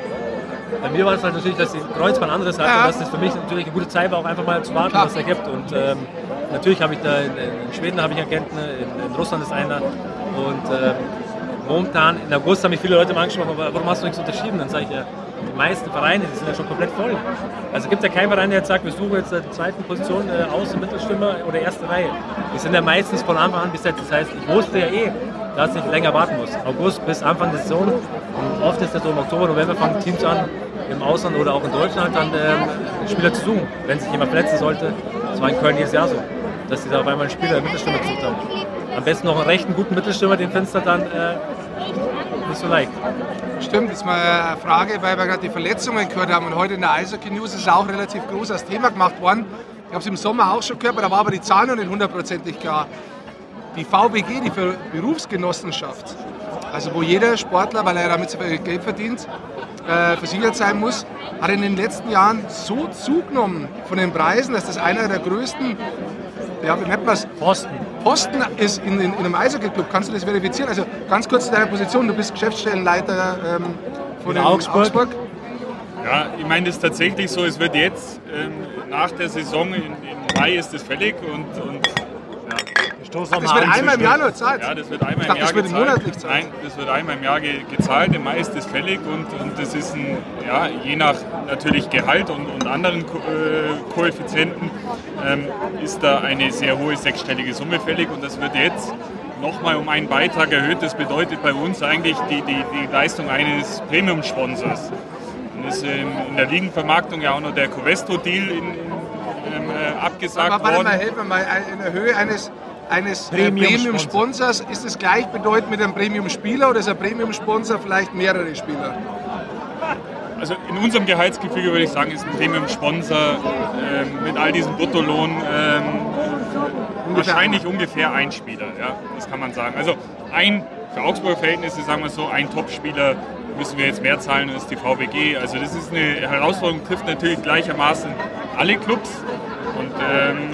Bei mir war es halt natürlich, dass ich Kreuzband anderes hatte, Ja. dass das für mich natürlich eine gute Zeit war, auch einfach mal zu warten, Klar. was es ergibt. Und ähm, natürlich habe ich da in, in Schweden habe ich Agenten, in, in Russland ist einer. Und ähm, momentan, in August haben mich viele Leute mal angesprochen, warum hast du nichts unterschrieben? Dann sage ich ja, die meisten Vereine, die sind ja schon komplett voll. Also gibt ja keinen Verein, der jetzt sagt, wir suchen jetzt die zweiten Position äh, Außen-, Mittelstürmer oder erste Reihe. Die sind ja meistens von Anfang an besetzt. Das heißt, ich wusste ja eh, dass ich länger warten muss. August bis Anfang der Saison. Und oft ist das so im Oktober, November fangen Teams an, im Ausland oder auch in Deutschland dann ähm, Spieler zu suchen, wenn sich jemand verletzen sollte. Das war in Köln jedes Jahr so, dass sie da auf einmal einen Spieler, einen Mittelstürmer gesucht haben. Am besten noch einen rechten, guten Mittelstürmer, den du dann äh, nicht so leicht. Stimmt, jetzt mal eine Frage, weil wir gerade die Verletzungen gehört haben. Und heute in der Eishockey News ist auch relativ groß als Thema gemacht worden. Ich habe es im Sommer auch schon gehört, aber da war aber die Zahl noch nicht hundertprozentig klar. Die VBG, die Ver- Berufsgenossenschaft, also wo jeder Sportler, weil er damit so viel Geld verdient, äh, versichert sein muss, hat in den letzten Jahren so zugenommen von den Preisen, dass das einer der größten, ja, wie nennt man es, Posten. Posten ist in, in, in einem Eishockey-Club. Kannst du das verifizieren? Also ganz kurz zu deiner Position. Du bist Geschäftsstellenleiter ähm, von In den Augsburg. Ja, ich meine, es ist tatsächlich so, es wird jetzt ähm, nach der Saison, in, im Mai ist es fällig und, und Stoß Das wird einmal im Jahr nur Zeit. Ja, das wird einmal Ich dachte, im Jahr das wird gezahlt. monatlich zahlen. Nein, das wird einmal im Jahr ge gezahlt. Im Mai ist das fällig und, und das ist ein, ja, je nach natürlich Gehalt und, und anderen Ko äh, Koeffizienten ähm, ist da eine sehr hohe sechsstellige Summe fällig und das wird jetzt nochmal um einen Beitrag erhöht. Das bedeutet bei uns eigentlich die, die, die Leistung eines Premium-Sponsors. Und das ist ähm, in der Ligenvermarktung ja auch noch der in, ähm, äh, abgesagt Aber warte worden. mal, helf mir mal. In der Höhe eines, eines äh, Premium-Sponsor. Premium-Sponsors ist es gleichbedeutend mit einem Premium-Spieler oder ist ein Premium-Sponsor vielleicht mehrere Spieler? Also in unserem Gehaltsgefüge würde ich sagen, ist ein Premium-Sponsor ähm, mit all diesem Bruttolohn ähm, wahrscheinlich ungefähr ein Spieler. Ja, das kann man sagen. Also ein, für Augsburger Verhältnisse sagen wir so, ein Topspieler müssen wir jetzt mehr zahlen als die VBG. Also das ist eine Herausforderung, trifft natürlich gleichermaßen alle Clubs. Und ähm,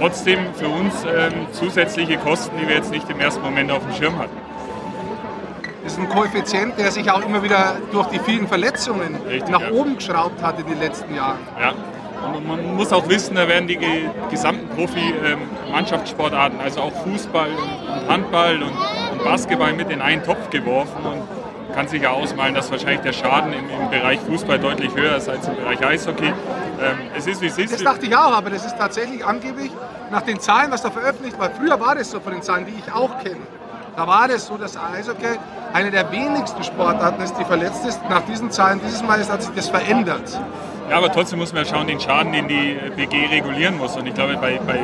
trotzdem für uns ähm, zusätzliche Kosten, die wir jetzt nicht im ersten Moment auf dem Schirm hatten. Das ist ein Koeffizient, der sich auch immer wieder durch die vielen Verletzungen Richtig, nach ja. oben geschraubt hat in den letzten Jahren. Ja. Und man muss auch wissen, da werden die ge- gesamten Profi-Mannschaftssportarten, also auch Fußball und Handball und, und Basketball mit in einen Topf geworfen und kann sich ja ausmalen, dass wahrscheinlich der Schaden im, im Bereich Fußball deutlich höher ist als im Bereich Eishockey. Ähm, es ist wie es ist. Das dachte ich auch, aber das ist tatsächlich angeblich nach den Zahlen, was da veröffentlicht war. Früher war das so von den Zahlen, die ich auch kenne. Da war das so, dass Eishockey eine der wenigsten Sportarten ist, die verletzt ist. Nach diesen Zahlen dieses Mal ist, hat sich das verändert. Ja, aber trotzdem muss man ja schauen, den Schaden, den die BG regulieren muss. Und ich glaube, bei, bei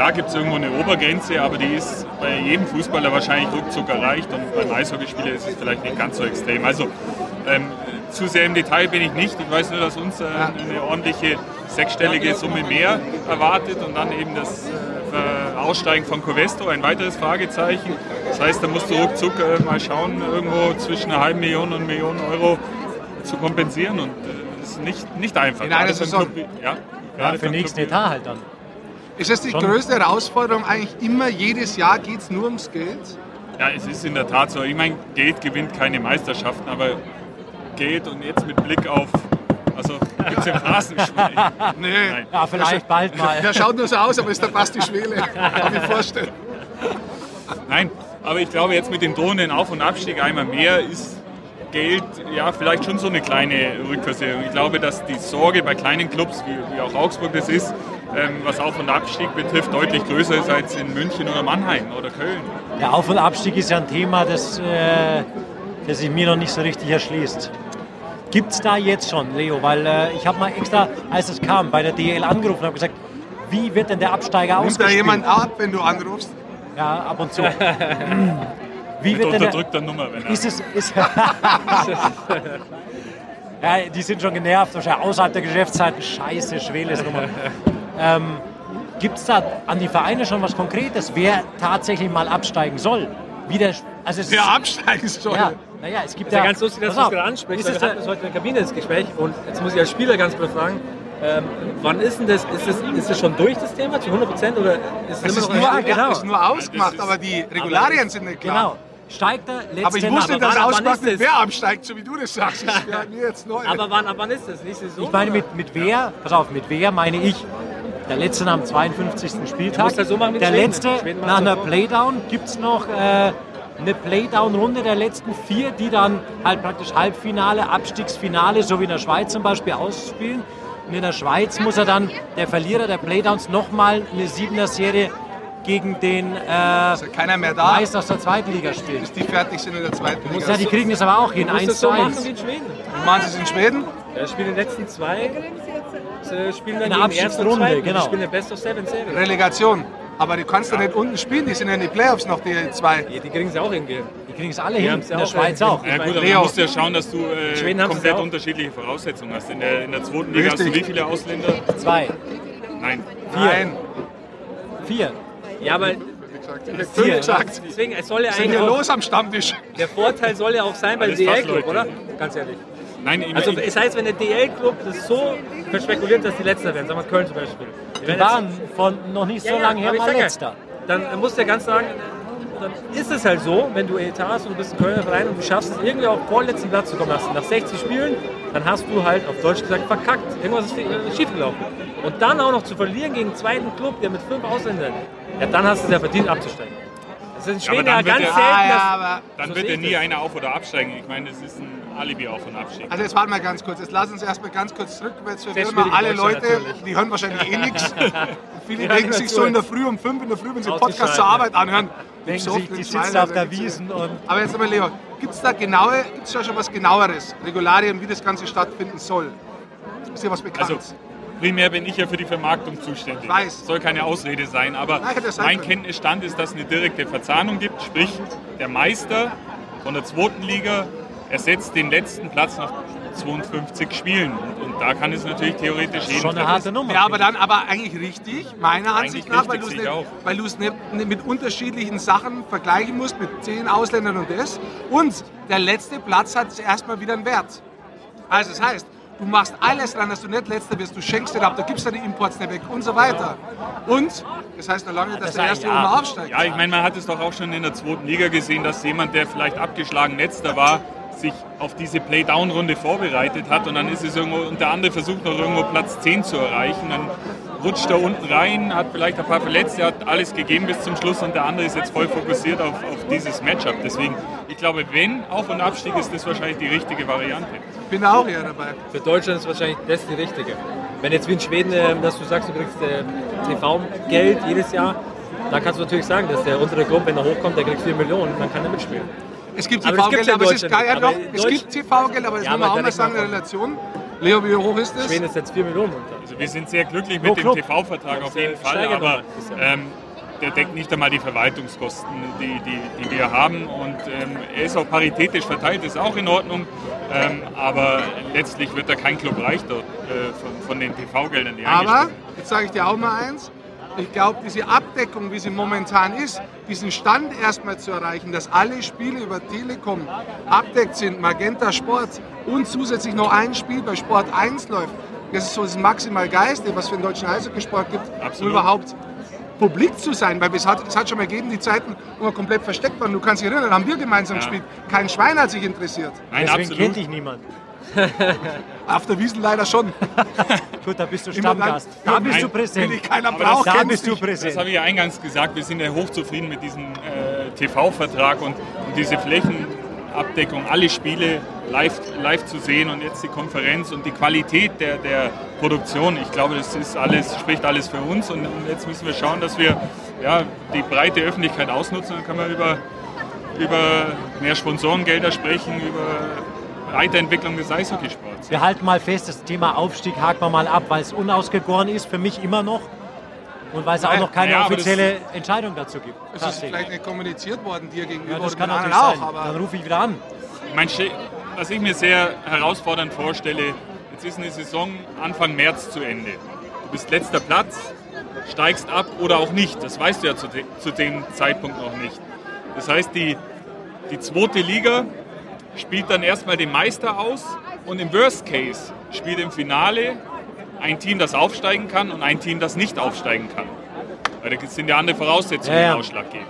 klar gibt es irgendwo eine Obergrenze, aber die ist bei jedem Fußballer wahrscheinlich ruckzuck erreicht. Und beim Eishockeyspieler ist es vielleicht nicht ganz so extrem. Also ähm, zu sehr im Detail bin ich nicht. Ich weiß nur, dass uns äh, eine ordentliche sechsstellige Summe mehr erwartet und dann eben das äh, Aussteigen von Covesto, ein weiteres Fragezeichen. Das heißt, da musst du ruckzuck äh, mal schauen, irgendwo zwischen einer halben Million und einer Million Euro zu kompensieren. Und äh, das ist nicht, nicht einfach. In einer Saison. Club ja, Ja, für nächsten Club Etat halt dann. Ist das die Schon. größte Herausforderung eigentlich immer, jedes Jahr geht es nur ums Geld? Ja, es ist in der Tat so. Ich meine, Geld gewinnt keine Meisterschaften, aber Geld und jetzt mit Blick auf. Also, gibt es im Phrasenspiel. Nee. Nein. Ja, vielleicht bald mal. Der schaut nur so aus, aber ist der Basti Schwele. Kann ich mir vorstellen. Nein, aber ich glaube, jetzt mit dem drohenden Auf- und Abstieg einmal mehr ist Geld ja vielleicht schon so eine kleine Rückversicherung. Ich glaube, dass die Sorge bei kleinen Clubs, wie, wie auch Augsburg das ist, was Auf- und Abstieg betrifft, deutlich größer ist als in München oder Mannheim oder Köln. Der Auf- und Abstieg ist ja ein Thema, das, äh, das sich mir noch nicht so richtig erschließt. Gibt es da jetzt schon, Leo? Weil äh, ich habe mal extra, als es kam, bei der DL angerufen und habe gesagt, wie wird denn der Absteiger Nimmt da ausgespielt? jemand ab, wenn du anrufst? Ja, ab und zu. wie Mit wird denn der, unterdrückter Nummer, wenn er. ist es, ist, ja, die sind schon genervt, wahrscheinlich außerhalb der Geschäftszeiten. Scheiße, Schweles Nummer. Ähm, Gibt es da an die Vereine schon was Konkretes, wer tatsächlich mal absteigen soll? Wie der, also ist, Der absteigen soll. ja, naja, es gibt ja ja ganz lustig, dass du es gerade ansprichst. Wir hatten das heute in der Kabine das Gespräch und jetzt muss ich als Spieler ganz blöd fragen, ähm, wann ist denn das? Ist das, ist das schon durch das Thema zu 100 Prozent oder ist es Es immer ist noch nur, ein Stück? genau. ist nur ausgemacht, aber die Regularien sind nicht klar. Genau. Steigt er letzte Aber ich wusste, dass wann- ausgemacht ist wer absteigt, so wie du das sagst. Das mir jetzt neu. Aber wann, ab wann ist das? Nächste Saison? Ich meine, mit, mit wer, pass auf, mit wer meine ich, der letzte nach dem 52. Spieltag. so der Schweden. letzte Schweden nach einer. Playdown gibt es noch äh, eine Playdown-Runde der letzten vier, die dann halt praktisch Halbfinale, Abstiegsfinale, so wie in der Schweiz zum Beispiel, ausspielen. Und in der Schweiz muss er dann, der Verlierer der Playdowns, nochmal eine Siebener-Serie gegen den äh, ja keiner mehr da, Meister aus der zweiten Liga spielen. bis die fertig sind in der zweiten Liga. Ja, die kriegen das aber auch hin, Du musst 1 das zu so machen 1. wie in Schweden. Machen sie es in Schweden? Ja, spielen die letzten zwei, äh, spielen dann In der zweiten. genau. Die spielen eine Best of Seven Serie. Relegation. Aber du kannst doch nicht unten spielen, die sind ja in die Playoffs noch, die zwei. Ja, die kriegen sie auch irgendwie. Die kriegen es alle Die hin, in ja der auch, Schweiz auch. Ja gut, aber du musst ja schauen, dass du äh, komplett unterschiedliche Voraussetzungen hast. In der, in der zweiten Liga hast du Richtig. wie viele Ausländer? Zwei, Nein. Nein. vier. Ja, aber Fünf gesagt. deswegen, es soll ja eigentlich los am Stammtisch? der Vorteil soll ja auch sein bei Fachleute. oder? Ganz ehrlich. Nein, ich, Also es heißt, wenn der DL-Club das so verspekuliert, dass die Letzter werden, sagen wir Köln zum Beispiel. Die Die waren von noch nicht so Ja, lange her mal ja, letzter. Dann muss der ganz sagen, dann ist es halt so, wenn du Etat hast und du bist ein Kölner Verein und du schaffst es irgendwie auf den vorletzten Platz zu kommen, nach, nach 60 Spielen dann hast du halt auf Deutsch gesagt verkackt. Irgendwas ist äh, schiefgelaufen. Und dann auch noch zu verlieren gegen einen zweiten Club, der mit fünf Ausländern, ja, dann hast du es ja verdient abzusteigen. Das ist in Schweden ja dann wird ganz er- selten. Ah, ja, aber Dann So wird ja nie einer auf- oder absteigen. Ich meine, das ist ein Alibi-Auf- und Abstieg. Also jetzt warten wir ganz kurz. Jetzt lass uns erstmal ganz kurz zurück. Jetzt Sehr wir mal schwierig alle Leute, natürlich. die hören wahrscheinlich eh nichts. Viele Die denken hören sich so in der jetzt. Früh um fünf in der Früh, wenn sie. Podcast zur Arbeit anhören. Denken so sich, die Schweine, sitzen auf der Wiesen und Aber jetzt einmal, Leo, gibt es da genaue, gibt's da schon was genaueres? Regularien, wie das Ganze stattfinden soll? Ist dir was bekannt? Also primär bin ich ja für die Vermarktung zuständig. Ich weiß. Soll keine Ausrede sein, aber Nein, mein können. Kenntnisstand ist, dass es eine direkte Verzahnung gibt. Sprich, der Meister von der zweiten Liga ersetzt den letzten Platz nach 52 Spielen. Und, und da kann es natürlich theoretisch jeden schon eine treffen. harte Nummer. ja, aber dann aber eigentlich richtig, meiner Eigentlich Ansicht nach, weil du es nicht, mit unterschiedlichen Sachen vergleichen musst, mit zehn Ausländern und das. Und der letzte Platz hat erstmal wieder einen Wert. Also das heißt, du machst alles dran, dass du nicht letzter wirst, du schenkst dir ab, du gibst deine Imports nicht weg und so weiter. Und das heißt noch lange, nicht, dass das der erste Jahr. immer aufsteigt. Ja, ich meine, man hat es doch auch schon in der zweiten Liga gesehen, dass jemand, der vielleicht abgeschlagen letzter war, sich auf diese Play-Down-Runde vorbereitet hat und dann ist es irgendwo, und der andere versucht noch irgendwo Platz 10 zu erreichen, dann rutscht er unten rein, hat vielleicht ein paar Verletzte, hat alles gegeben bis zum Schluss und der andere ist jetzt voll fokussiert auf, auf dieses Matchup. Deswegen, ich glaube, wenn Auf- und Abstieg ist, das wahrscheinlich die richtige Variante. Ich bin da auch eher dabei. Für Deutschland ist wahrscheinlich das die richtige. Wenn jetzt wie in Schweden, ähm, dass du sagst, du kriegst äh, TV-Geld jedes Jahr, dann kannst du natürlich sagen, dass der untere Club, wenn er hochkommt, der kriegt 4 Millionen, dann kann er mitspielen. Es gibt Aber das gibt's TV-Geld, ja in aber es ist. Ja, nicht. doch, es gibt TV-Geld, aber das Ja, muss man auch mal sagen, in Relation. Leo, wie hoch ist das? Schweden ist jetzt 4 Millionen unter. Also wir sind sehr glücklich mit dem Club. TV-Vertrag auf jeden Fall, aber ja- ähm, der deckt nicht einmal die Verwaltungskosten, die, die, die wir haben. Und ähm, er ist auch paritätisch verteilt, ist auch in Ordnung. Ähm, aber letztlich wird da kein Club reich dort äh, von, von den TV-Geldern, die Aber, jetzt sage ich dir auch mal eins, ich glaube, diese Abdeckung, wie sie momentan ist, diesen Stand erstmal zu erreichen, dass alle Spiele über Telekom abdeckt sind, Magenta Sport und zusätzlich noch ein Spiel bei Sport 1 läuft, das ist so das maximal Geiste, was für den deutschen Eishockeysport gibt, um Absolut. überhaupt publik zu sein, weil es hat, es hat schon mal gegeben, die Zeiten, wo wir komplett versteckt waren. Du kannst dich erinnern, haben wir gemeinsam Ja. gespielt. Kein Schwein hat sich interessiert. Nein, deswegen absolut. kennt dich niemand. Auf der Wiesn leider schon. Gut, da bist du Stammgast. Da bist du präsent. Ich keiner Aber braucht, Da kennst bist du dich. Das präsent. habe ich ja eingangs gesagt, wir sind ja hochzufrieden mit diesem äh, TV-Vertrag und, und diese Flächenabdeckung, alle Spiele live, live zu sehen und jetzt die Konferenz und die Qualität der, der Produktion. Ich glaube, das ist alles, spricht alles für uns und, und jetzt müssen wir schauen, dass wir ja, die breite Öffentlichkeit ausnutzen. Dann können wir über, über mehr Sponsorengelder sprechen, über Weiterentwicklung des Eishockeysports. Wir halten mal fest, das Thema Aufstieg haken wir mal ab, weil es unausgegoren ist, für mich immer noch. Und weil es auch noch keine das- offizielle Entscheidung dazu gibt. Es ist vielleicht nicht kommuniziert worden dir gegenüber Ja, das kann natürlich anderen sein. auch, Dann rufe ich wieder an. Sche- was ich mir sehr herausfordernd vorstelle, jetzt ist eine Saison Anfang März zu Ende. Du bist letzter Platz, steigst ab oder auch nicht. Das weißt du ja zu, de zu dem Zeitpunkt noch nicht. Das heißt, die, die zweite Liga spielt dann erstmal den Meister aus und im Worst Case spielt im Finale ein Team, das aufsteigen kann und ein Team, das nicht aufsteigen kann. Weil da sind ja andere Voraussetzungen Ja, ja. ausschlaggebend.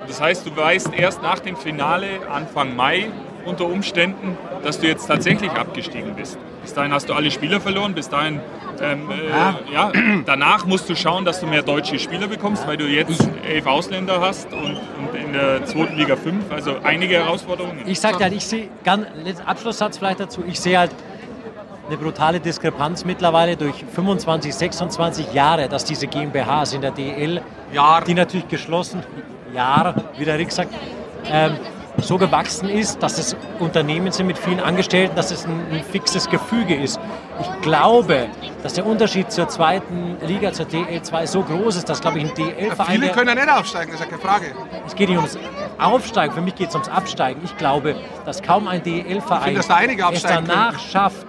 Und das heißt, du weißt erst nach dem Finale, Anfang Mai, unter Umständen, dass du jetzt tatsächlich abgestiegen bist. Bis dahin hast du alle Spieler verloren, bis dahin, ähm, äh, ja. danach musst du schauen, dass du mehr deutsche Spieler bekommst, weil du jetzt elf Ausländer hast und, und in der zweiten Liga fünf, also einige Herausforderungen. Ich sage halt, ich sehe, ganz, letzter Abschlusssatz vielleicht dazu, ich sehe halt eine brutale Diskrepanz mittlerweile durch 25, 26 Jahre, dass diese GmbHs in der DL, Jahr. die natürlich geschlossen, Jahr, wie der Rick sagt, ähm, so gewachsen ist, dass es Unternehmen sind mit vielen Angestellten, dass es ein, ein fixes Gefüge ist. Ich glaube, dass der Unterschied zur zweiten Liga, zur DL2 so groß ist, dass, glaube ich, ein DL-Verein... viele können ja nicht aufsteigen, das ist ja keine Frage. es geht nicht ums Aufsteigen, für mich geht es ums Absteigen. Ich glaube, dass kaum ein einige es danach schafft,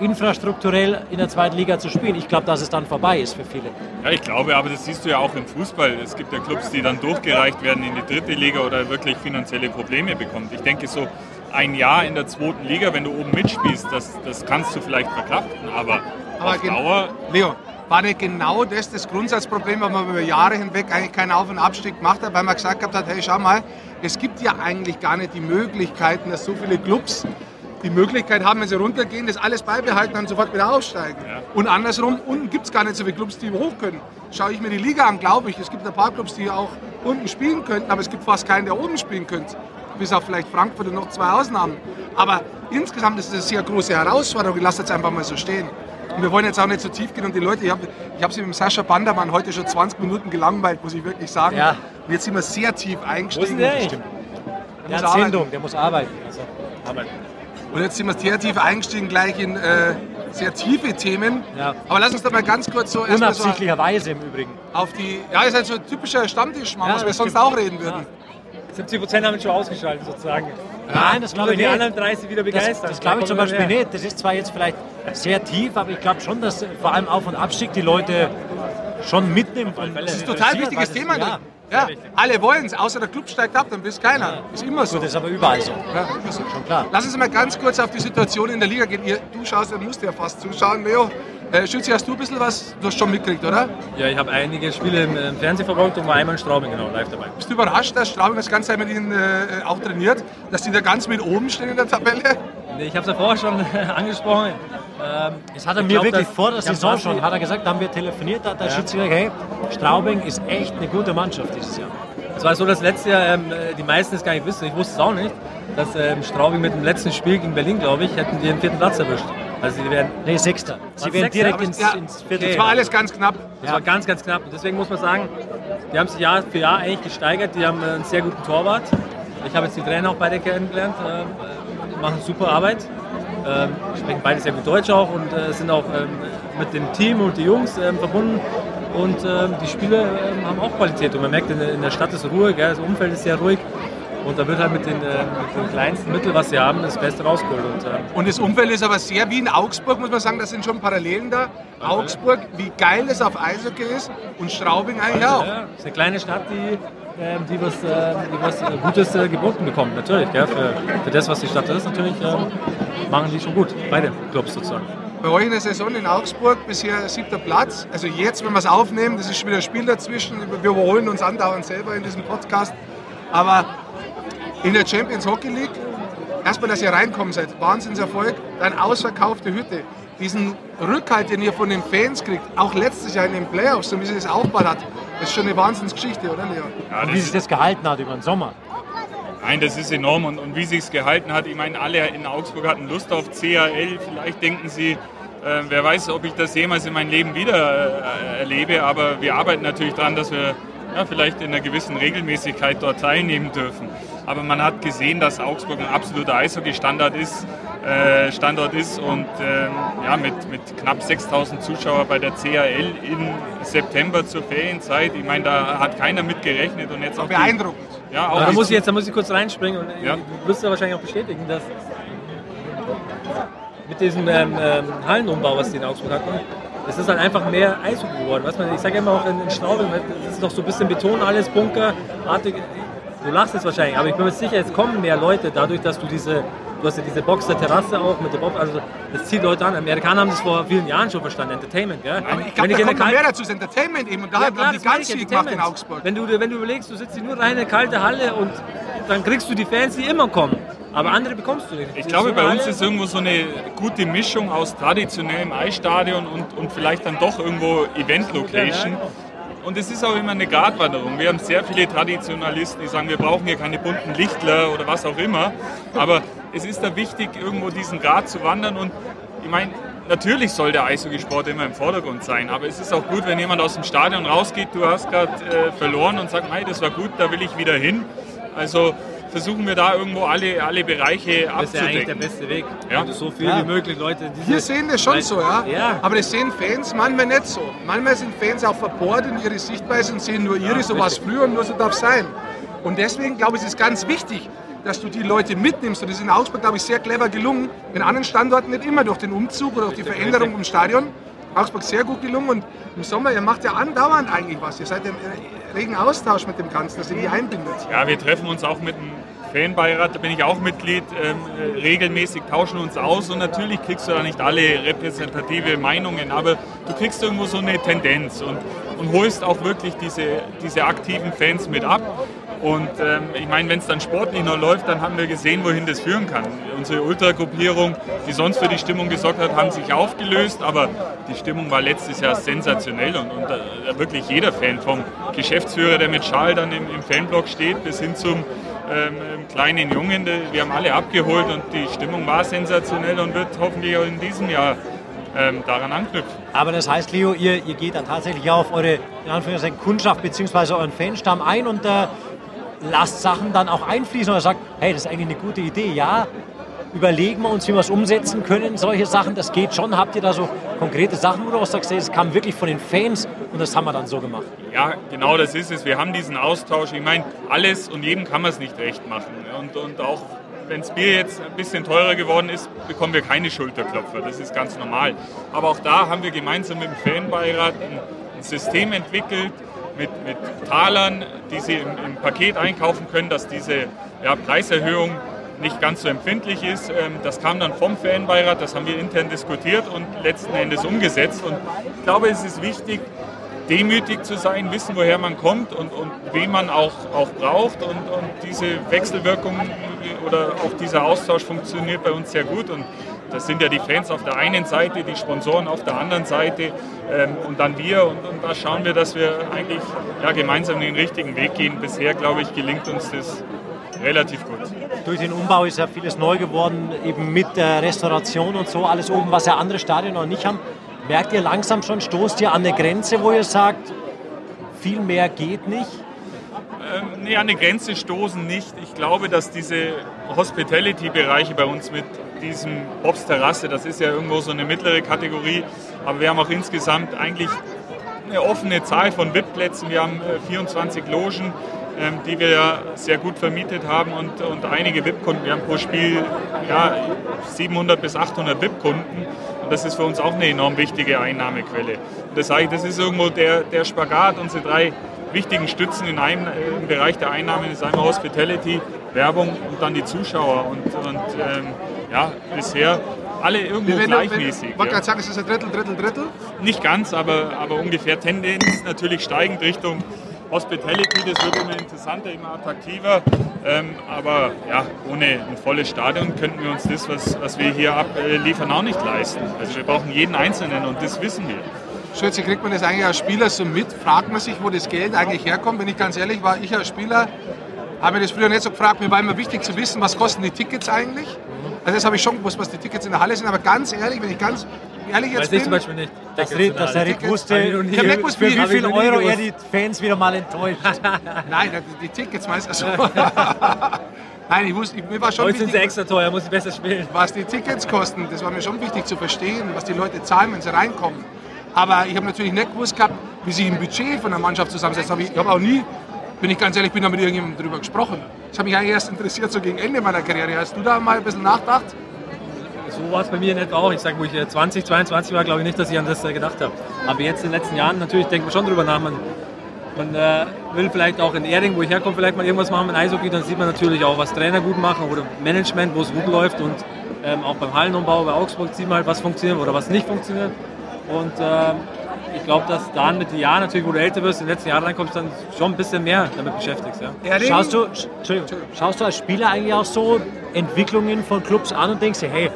infrastrukturell in der zweiten Liga zu spielen. Ich glaube, dass es dann vorbei ist für viele. Ja, ich glaube, aber das siehst du ja auch im Fußball. Es gibt ja Clubs, die dann durchgereicht werden in die dritte Liga oder wirklich finanzielle Probleme bekommen. Ich denke, so ein Jahr in der zweiten Liga, wenn du oben mitspielst, das, das kannst du vielleicht verkraften, aber, Aber auf Dauer Leo, war nicht genau das das Grundsatzproblem, warum man über Jahre hinweg eigentlich keinen Auf- und Abstieg gemacht hat, weil man gesagt hat, hey, schau mal, es gibt ja eigentlich gar nicht die Möglichkeiten, dass so viele Clubs die Möglichkeit haben, wenn sie runtergehen, das alles beibehalten, dann sofort wieder aufsteigen. Und andersrum, unten gibt es gar nicht so viele Clubs, die hoch können. Schaue ich mir die Liga an, glaube ich, es gibt ein paar Clubs, die auch unten spielen könnten, aber es gibt fast keinen, der oben spielen könnte. Bis auf vielleicht Frankfurt und noch zwei Ausnahmen. Aber insgesamt ist es eine sehr große Herausforderung. Ich lasse jetzt einfach mal so stehen. Und wir wollen jetzt auch nicht so tief gehen und die Leute, ich habe ich hab sie mit dem Sascha Bandermann heute schon 20 Minuten gelangweilt, muss ich wirklich sagen. Ja. Und jetzt sind wir sehr tief Wo ist eingestiegen. denn der eigentlich? Der muss arbeiten. Der muss arbeiten. Also, Arbeit. Und jetzt sind wir sehr tief eingestiegen, gleich in äh, sehr tiefe Themen. Ja. Aber lass uns doch mal ganz kurz so erstmal so unabsichtlicherweise im Übrigen. auf die. Ja, ist halt so ein typischer Stammtischmann, Ja, was wir das sonst stimmt. auch reden würden. 70 Prozent haben ihn schon ausgeschaltet sozusagen. Nein, das glaube ich die nicht. anderen 30 wieder Das, begeistern. das glaube ich zum Da Beispiel wir nicht. Das ist zwar jetzt vielleicht sehr tief, aber ich glaube schon, dass vor allem Auf- und Abstieg die Leute schon mitnimmt. Und Das ist ein total wichtiges Thema. Ja, Ja, alle wollen es, außer der Club steigt ab, dann es keiner. Ist immer so. gut, das ist aber überall so. Ja, immer so. Schon klar. Lass uns mal ganz kurz auf die Situation in der Liga gehen. Ihr, du schaust, du musst ja fast zuschauen, Leo. Äh, Schützi, hast du ein bisschen was, du hast schon mitgekriegt, oder? Ja, ich habe einige Spiele im, im Fernsehen verfolgt und war einmal in Straubing genau live dabei. Bist du überrascht, dass Straubing das ganze Zeit mit ihnen äh, auch trainiert, dass die da ganz mit oben stehen in der Tabelle? Nee, Ich habe es ja vorher schon angesprochen. Ähm, Das hat er mir glaub, wirklich dass- vor der Saison schon, hat er gesagt, da haben wir telefoniert, da hat der Schütze gesagt, hey, Straubing ist echt eine gute Mannschaft dieses Jahr. Es war so, dass letztes Jahr ähm, die meisten es gar nicht wissen, ich wusste es auch nicht, dass ähm, Straubing mit dem letzten Spiel gegen Berlin, glaube ich, hätten die den vierten Platz erwischt. Also die werden, Nee, Sechster. Sie werden Sechster? direkt ins, ja, ins Viertel. Das war alles ganz knapp. das war ganz, ganz knapp. Und deswegen muss man sagen, die haben sich Jahr für Jahr eigentlich gesteigert. Die haben äh, einen sehr guten Torwart. Ich habe jetzt die Trainer auch beide kennengelernt, ähm, äh, machen super Arbeit. Ähm, sprechen beide sehr gut Deutsch auch und äh, sind auch ähm, mit dem Team und die Jungs ähm, verbunden. Und die Spiele ähm, haben auch Qualität. Und man merkt, in, der- Stadt ist Ruhe, das Umfeld ist sehr ruhig. Und da wird halt mit den, äh, mit den kleinsten Mitteln, was sie haben, das Beste rausgeholt. Und, ähm, Und das Umfeld ist aber sehr wie in Augsburg, muss man sagen, da sind schon Parallelen da. Augsburg, wie geil es auf Eishockey ist und Straubing eigentlich auch. Ja, ist eine kleine Stadt, die, ähm, die, was, äh, die was äh, Gutes äh, geboten bekommt, natürlich. Gell? Für, für das, was die Stadt ist, natürlich ähm, machen die schon gut. Beide Clubs sozusagen. Bei euch in der Saison in Augsburg bisher siebter Platz. Also jetzt, wenn wir es aufnehmen, das ist schon wieder ein Spiel dazwischen. Wir überholen uns andauernd selber in diesem Podcast. Aber in der Champions Hockey League, erstmal, dass ihr reinkommen seid, Wahnsinnserfolg, dann ausverkaufte Hütte. Diesen Rückhalt, den ihr von den Fans kriegt, auch letztes Jahr in den Playoffs, und wie sie das aufgebaut hat, das ist schon eine Wahnsinnsgeschichte, oder Leon? Ja, Und wie sich das gehalten hat über den Sommer. Nein, das ist enorm und, und wie sich es gehalten hat. Ich meine, alle in Augsburg hatten Lust auf CHL. Vielleicht denken sie, äh, wer weiß, ob ich das jemals in meinem Leben wieder äh, erlebe. Aber wir arbeiten natürlich daran, dass wir ja, vielleicht in einer gewissen Regelmäßigkeit dort teilnehmen dürfen. Aber man hat gesehen, dass Augsburg ein absoluter Eishockey-Standard ist, äh, Standort ist und ähm, ja, mit, mit knapp 6000 Zuschauern bei der CHL im September zur Ferienzeit. Ich meine, da hat keiner mit gerechnet und jetzt auch die- Beeindruckend. ja, auch da die muss ich jetzt da muss ich kurz reinspringen und Ja. du wirst ja wahrscheinlich auch bestätigen, dass mit diesem ähm, ähm, Hallenumbau, was die in Augsburg hatten, es ist halt einfach mehr Eishockey geworden. Weißt du, ich sage immer auch in, in Straubing, das ist doch so ein bisschen Beton, alles bunkerartig. Du lachst jetzt wahrscheinlich, aber ich bin mir sicher, es kommen mehr Leute dadurch, dass du diese, du hast ja diese Box der Terrasse auch mit der Box, also das zieht Leute an. Amerikaner haben das vor vielen Jahren schon verstanden, Entertainment, gell? Aber ich glaube, da kommt mehr dazu, das Entertainment eben. Und da ja, klar, man die ganz viel gemacht in. Augsburg. Wenn du, wenn du überlegst, du sitzt hier nur rein in eine kalte Halle und dann kriegst du die Fans, die immer kommen. Aber andere bekommst du nicht. Ich glaube, bei uns ist irgendwo so eine gute Mischung aus traditionellem Eisstadion und, und vielleicht dann doch irgendwo Event-Location. Und es ist auch immer eine Gratwanderung. Wir haben sehr viele Traditionalisten, die sagen, wir brauchen hier keine bunten Lichtler oder was auch immer. Aber es ist da wichtig, irgendwo diesen Grat zu wandern. Und ich meine, natürlich soll der Eishockeysport immer im Vordergrund sein. Aber es ist auch gut, wenn jemand aus dem Stadion rausgeht, du hast gerade äh, verloren und sagt, mei, das war gut, da will ich wieder hin. Also versuchen wir da irgendwo alle, alle Bereiche Das ist ja eigentlich der abzudecken. beste Weg. Ja. Du so viel Ja. wie möglich Leute. Wir sehen das schon so, ja. Ja. Aber das sehen Fans manchmal nicht so. Manchmal sind Fans auch verbohrt in ihre Sichtweise und sehen nur ihre, so war es früher und nur so darf es sein. Und deswegen glaube ich, es ist ganz wichtig, dass du die Leute mitnimmst. Und das ist in Augsburg, glaube ich, sehr clever gelungen. In anderen Standorten nicht immer durch den Umzug oder durch die Veränderung im Stadion. Augsburg sehr gut gelungen und im Sommer, ihr macht ja andauernd eigentlich was. Ihr seid im regen Austausch mit dem Ganzen, dass ihr die einbindet. Ja, wir treffen uns auch mit dem Fanbeirat, da bin ich auch Mitglied, ähm, äh, regelmäßig tauschen uns aus und natürlich kriegst du da nicht alle repräsentative Meinungen, aber du kriegst irgendwo so eine Tendenz und, und holst auch wirklich diese, diese aktiven Fans mit ab. Und ähm, ich meine, wenn es dann sportlich noch läuft, dann haben wir gesehen, wohin das führen kann. Unsere Ultragruppierung, die sonst für die Stimmung gesorgt hat, haben sich aufgelöst, aber die Stimmung war letztes Jahr sensationell und, und äh, wirklich jeder Fan, vom Geschäftsführer, der mit Schal dann im, im Fanblock steht, bis hin zum ähm, kleinen Jungen, wir haben alle abgeholt und die Stimmung war sensationell und wird hoffentlich auch in diesem Jahr ähm, daran anknüpfen. Aber das heißt, Leo, ihr, ihr geht dann tatsächlich auf eure in Kundschaft bzw. euren Fanstamm ein und äh, lasst Sachen dann auch einfließen oder sagt, hey, das ist eigentlich eine gute Idee, ja, überlegen wir uns, wie wir es umsetzen können, solche Sachen, das geht schon. Habt ihr da so konkrete Sachen, wo du auch sagst, das kam wirklich von den Fans und das haben wir dann so gemacht? Ja, genau das ist es. Wir haben diesen Austausch. Ich meine, alles und jedem kann man es nicht recht machen. Und, und auch wenn das Bier jetzt ein bisschen teurer geworden ist, bekommen wir keine Schulterklopfer. Das ist ganz normal. Aber auch da haben wir gemeinsam mit dem Fanbeirat ein System entwickelt mit, mit Talern, die sie im, im, Paket einkaufen können, dass diese ja, Preiserhöhung nicht ganz so empfindlich ist. Ähm, das kam dann vom Fanbeirat, das haben wir intern diskutiert und letzten Endes umgesetzt. Und ich glaube, es ist wichtig, demütig zu sein, wissen, woher man kommt und, und wen man auch, auch braucht. Und, und diese Wechselwirkung oder auch dieser Austausch funktioniert bei uns sehr gut. Und das sind ja die Fans auf der einen Seite, die Sponsoren auf der anderen Seite ähm, und dann wir. Und, und, da schauen wir, dass wir eigentlich ja, gemeinsam den richtigen Weg gehen. Bisher, glaube ich, gelingt uns das relativ gut. Durch den Umbau ist ja vieles neu geworden, eben mit der Restauration und so, alles oben, was ja andere Stadien noch nicht haben. Merkt ihr langsam schon, stoßt ihr an eine Grenze, wo ihr sagt, viel mehr geht nicht? Ähm, nee, an eine Grenze stoßen nicht. Ich glaube, dass diese Hospitality-Bereiche bei uns mit diesem Bobs Terrasse, das ist ja irgendwo so eine mittlere Kategorie, aber wir haben auch insgesamt eigentlich eine offene Zahl von VIP-Plätzen. Wir haben 24 äh, Logen, ähm, die wir ja sehr gut vermietet haben und, und einige VIP-Kunden. Wir haben pro Spiel ja, 700 bis 800 VIP-Kunden und das ist für uns auch eine enorm wichtige Einnahmequelle. Und das das ist irgendwo der, der Spagat. Unsere drei wichtigen Stützen in einem äh, im Bereich der Einnahmen ist einmal Hospitality, Werbung und dann die Zuschauer. Und, und ähm, ja, bisher alle irgendwo wenn, gleichmäßig. Ich wollte gerade sagen, ist es ein Drittel, Drittel, Drittel? Nicht ganz, aber, aber ungefähr Tendenz natürlich steigend Richtung Hospitality. Das wird immer interessanter, immer attraktiver. Ähm, aber ja, ohne ein volles Stadion könnten wir uns das, was, was wir hier abliefern, auch nicht leisten. Also wir brauchen jeden Einzelnen und das wissen wir. Schätze, kriegt man das eigentlich als Spieler so mit? Fragt man sich, wo das Geld eigentlich herkommt? Wenn ich ganz ehrlich war, ich als Spieler habe mir das früher nicht so gefragt. Mir war immer wichtig zu wissen, was kosten die Tickets eigentlich. Also das habe ich schon gewusst, was die Tickets in der Halle sind. Aber ganz ehrlich, wenn ich ganz ehrlich jetzt Weiß bin... Ich zum Beispiel nicht. Dass, dass der Rick wusste, ich nicht gewusst, für wie viel Euro er die Fans wieder mal enttäuscht. Nein, die Tickets meinst du? Also Nein, ich wusste, mir war schon Heute wichtig, sind sie extra teuer, muss ich besser spielen. Was die Tickets kosten, das war mir schon wichtig zu verstehen, was die Leute zahlen, wenn sie reinkommen. Aber ich habe natürlich nicht gewusst gehabt, wie sich ein Budget von der Mannschaft zusammensetzt. Ich habe auch nie, bin ich ganz ehrlich, bin da mit irgendjemandem drüber gesprochen. Das hat mich eigentlich erst interessiert, so gegen Ende meiner Karriere. Hast du da mal ein bisschen nachgedacht? So war es bei mir nicht auch. Ich sage, wo ich 20, äh, 22 war, glaube ich nicht, dass ich an das äh, gedacht habe. Aber jetzt in den letzten Jahren natürlich denkt man schon drüber nach. Man, man äh, will vielleicht auch in Erding, wo ich herkomme, vielleicht mal irgendwas machen mit Eishockey. Dann sieht man natürlich auch, was Trainer gut machen oder Management, wo es gut läuft. Und ähm, auch beim Hallenumbau bei Augsburg sieht man halt, was funktioniert oder was nicht funktioniert. Und äh, ich glaube, dass dann mit den Jahren natürlich, wo du älter wirst, in den letzten Jahren reinkommst, dann schon ein bisschen mehr damit beschäftigst. Ja. Schaust, du, schaust du als Spieler eigentlich auch so Entwicklungen von Clubs an und denkst dir, hey,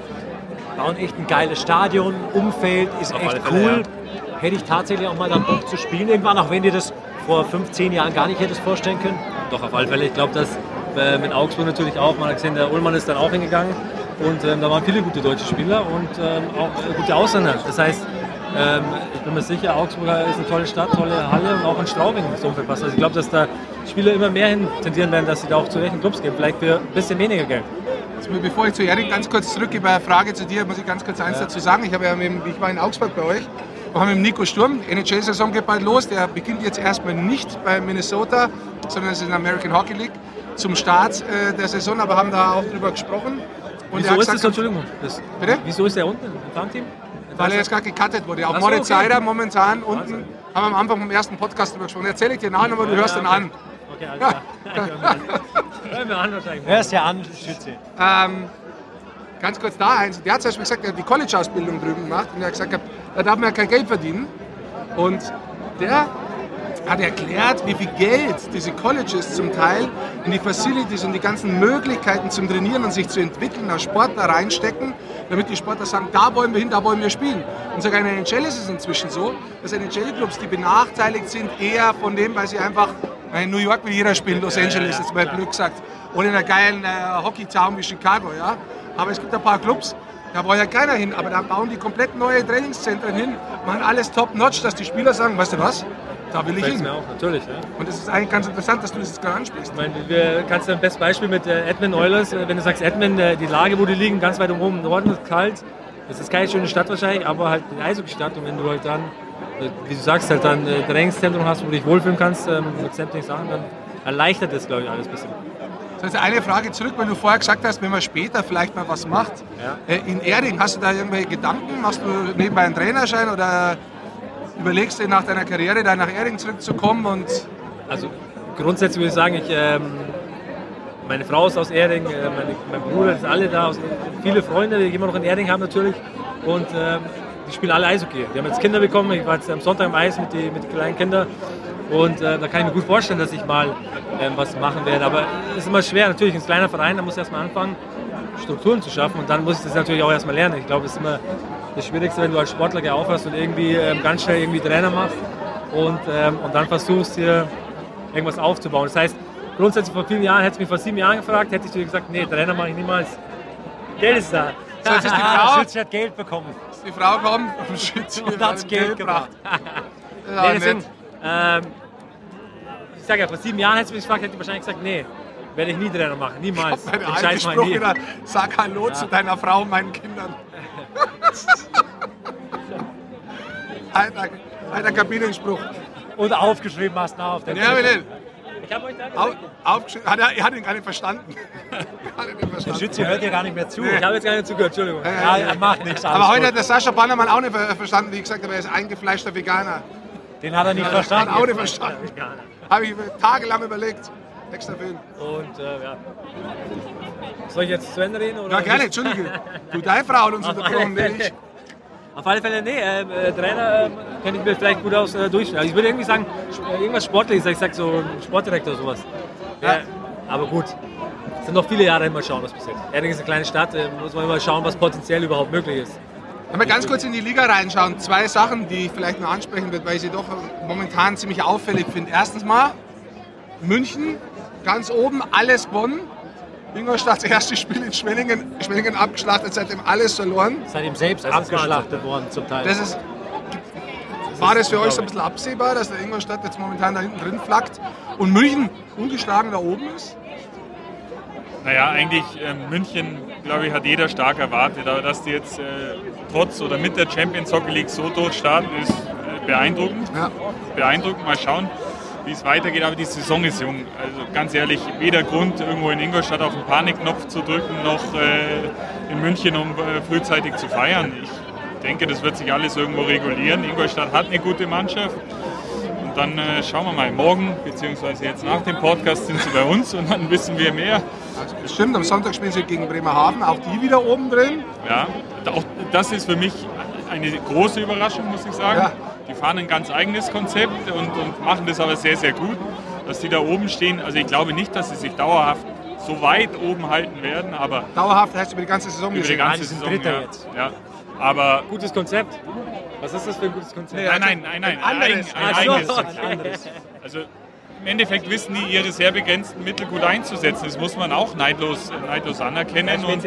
bauen echt ein geiles Stadion, Umfeld ist Auf echt cool. Fälle, ja. Hätte ich tatsächlich auch mal dann Bock zu spielen irgendwann, auch wenn dir das vor 15 Jahren gar nicht hättest vorstellen können? Doch, auf alle Fälle. Ich glaube, dass äh, mit Augsburg natürlich auch, man hat gesehen, der Ullmann ist dann auch hingegangen und ähm, da waren viele gute deutsche Spieler und ähm, auch äh, gute Ausländer. Das heißt, ähm, ich bin mir sicher, Augsburg ist eine tolle Stadt, tolle Halle und auch in Straubing das Umfeld passt. Also ich glaube, dass da Spieler immer mehr hin tendieren werden, dass sie da auch zu welchen Clubs gehen, vielleicht für ein bisschen weniger Geld. Also bevor ich zu Erik ganz kurz zurückgehe bei einer Frage zu dir, muss ich ganz kurz eins ja. dazu sagen. Ich, habe ja mit, ich war in Augsburg bei euch. Wir haben mit Nico Sturm, NHL-Saison geht bald los. Der beginnt jetzt erstmal nicht bei Minnesota, sondern es ist in der American Hockey League zum Start äh, der Saison, aber haben da auch drüber gesprochen. Und wieso ist das, Entschuldigung, das, bitte? wieso ist der unten im Farmteam? Weil er jetzt gerade gecuttet wurde. Auch Moritz okay. Seider momentan unten, Wahnsinn. haben wir am Anfang vom ersten Podcast drüber gesprochen. Erzähle ich dir nachher, aber du hörst ja, okay. an. Okay, alles klar. Hören wir an wahrscheinlich. Hörst ja an, Schütze. Ähm, ganz kurz da eins. Der hat zum Beispiel gesagt, er hat die College-Ausbildung drüben gemacht und er hat gesagt, da darf man ja kein Geld verdienen. Und der hat erklärt, wie viel Geld diese Colleges zum Teil in die Facilities und die ganzen Möglichkeiten zum Trainieren und sich zu entwickeln als Sportler reinstecken, damit die Sportler sagen, da wollen wir hin, da wollen wir spielen. Und sogar in der NHL ist es inzwischen so, dass NHL-Clubs, die benachteiligt sind, eher von dem, weil sie einfach, in New York will jeder spielen, Los Angeles, jetzt mal blöd gesagt, oder in einer geilen äh, Hockey-Town wie Chicago, ja. Aber es gibt ein paar Clubs, da wollte ja keiner hin, aber da bauen die komplett neue Trainingszentren hin, machen alles top-notch, dass die Spieler sagen, weißt du was, da will ich hin. mir auch, natürlich. Ja. Und es ist eigentlich ganz interessant, dass du das jetzt gerade ansprichst. Ich meine, wir kannst du ein bestes Beispiel mit äh, Edmund Oilers, äh, wenn du sagst Edmund, äh, die Lage, wo die liegen, ganz weit oben im Norden ist kalt. Das ist keine schöne Stadt wahrscheinlich, aber halt eine Eishockey-Stadt. Und wenn du halt dann, wie du sagst, halt dann äh, Trainingszentrum hast, wo du dich wohlfühlen kannst ähm, mit sämtlichen Sachen, dann erleichtert das, glaube ich, alles ein bisschen. So, jetzt eine Frage zurück, weil du vorher gesagt hast, wenn man später vielleicht mal was macht. Ja. In Erding, hast du da irgendwelche Gedanken? Machst du nebenbei einen Trainerschein oder überlegst du nach deiner Karriere dann nach Erding zurückzukommen? Und Also grundsätzlich würde ich sagen, ich, ähm, meine Frau ist aus Erding, äh, meine, mein Bruder ist alle da, aus, viele Freunde, die immer noch in Erding haben natürlich. Und ähm, die spielen alle Eishockey. Die haben jetzt Kinder bekommen, ich war jetzt am Sonntag im Eis mit, die, mit den kleinen Kindern. Und äh, da kann ich mir gut vorstellen, dass ich mal ähm, was machen werde. Aber es ist immer schwer, natürlich ein kleiner Verein, da muss ich erstmal anfangen, Strukturen zu schaffen. Und dann muss ich das natürlich auch erstmal lernen. Ich glaube, es ist immer das Schwierigste, wenn du als Sportler gleich aufhörst und irgendwie ähm, ganz schnell irgendwie Trainer machst und, ähm, und dann versuchst, dir irgendwas aufzubauen. Das heißt, grundsätzlich vor vielen Jahren, hättest du mich vor sieben Jahren gefragt, hätte ich dir gesagt, nee, Trainer mache ich niemals. Geld ist da. So, jetzt ist die Frau, Schütze hat Geld bekommen. die Frau kommt und schützt Und hat's Geld gebracht. Ja, nee, deswegen, ähm, ich sage ja, vor sieben Jahren hättest du mich gefragt, hätte ich wahrscheinlich gesagt, nee, werde ich nie Trainer machen, niemals. Mein Den alter Scheiß mach ich Spruch wieder, sag Hallo zu deiner Frau und meinen Kindern. alter, alter Kabinenspruch. Und aufgeschrieben hast du auf der Ja, Wilhelm, Ich habe euch da gesagt, aufgeschrieben. Hat er, er hat ihn gar nicht verstanden. Er hat ihn nicht Der. Schütze hört dir gar nicht mehr zu. ich habe jetzt gar nicht zugehört, Entschuldigung. Ja, er macht nichts. Aber heute gut. hat der Sascha Bannermann auch nicht ver- verstanden, wie gesagt, aber er ist eingefleischter Veganer. Den hat er nicht Hat verstanden. auch nicht verstanden. Habe ich tagelang überlegt. Extra Film. Und äh, ja. Soll ich jetzt zu Ende reden? Oder Ja, gerne, Entschuldige. Du, deine Frau hat uns unterbrochen, nicht ich. Auf alle Fälle, nee, äh, äh, Trainer äh, kann ich mir vielleicht gut aus äh, durchstellen. Also ich würde irgendwie sagen, äh, irgendwas Sportliches, ich sag so Sportdirektor oder sowas. Ja. aber gut, es sind noch viele Jahre immer schauen, was passiert. Erding ist eine kleine Stadt, äh, muss man immer schauen, was potenziell überhaupt möglich ist. Wenn wir ganz kurz in die Liga reinschauen, zwei Sachen, die ich vielleicht noch ansprechen wird, weil ich sie doch momentan ziemlich auffällig finde. Erstens mal München, ganz oben, alles gewonnen. Ingolstadts erstes Spiel in Schwenningen, Schwenningen abgeschlachtet, seitdem alles verloren. Seitdem selbst Das ist abgeschlachtet worden zum Teil. Das ist, war das für euch so ein bisschen absehbar, dass der Ingolstadt jetzt momentan da hinten drin flackt und München ungeschlagen da oben ist? Naja, eigentlich ähm, München, glaube ich, hat jeder stark erwartet. Aber dass die jetzt äh, trotz oder mit der Champions Hockey League so durchstarten, ist äh, beeindruckend. Ja. Beeindruckend. Mal schauen, wie es weitergeht. Aber die Saison ist jung. Also ganz ehrlich, weder Grund, irgendwo in Ingolstadt auf den Panikknopf zu drücken, noch äh, in München, um äh, frühzeitig zu feiern. Ich denke, das wird sich alles irgendwo regulieren. Ingolstadt hat eine gute Mannschaft. Und dann äh, schauen wir mal. Morgen, beziehungsweise jetzt nach dem Podcast, sind sie bei uns und dann wissen wir mehr. Also, das stimmt, am Sonntag spielen sie gegen Bremerhaven, auch die wieder oben drin. Ja, auch das ist für mich eine große Überraschung, muss ich sagen. Ja. Die fahren ein ganz eigenes Konzept und, und machen das aber sehr, sehr gut, dass die da oben stehen. Also ich glaube nicht, dass sie sich dauerhaft so weit oben halten werden, aber Dauerhaft heißt über die ganze Saison über die ganze Saison. Dritter ja. jetzt. Ja. Aber Gutes Konzept. Was ist das für ein gutes Konzept? nein, nein, nein, nein, Ein ein, anderes. ein, so, eigenes. okay. Also im Endeffekt wissen die, ihre sehr begrenzten Mittel gut einzusetzen. Das muss man auch neidlos, neidlos anerkennen. Und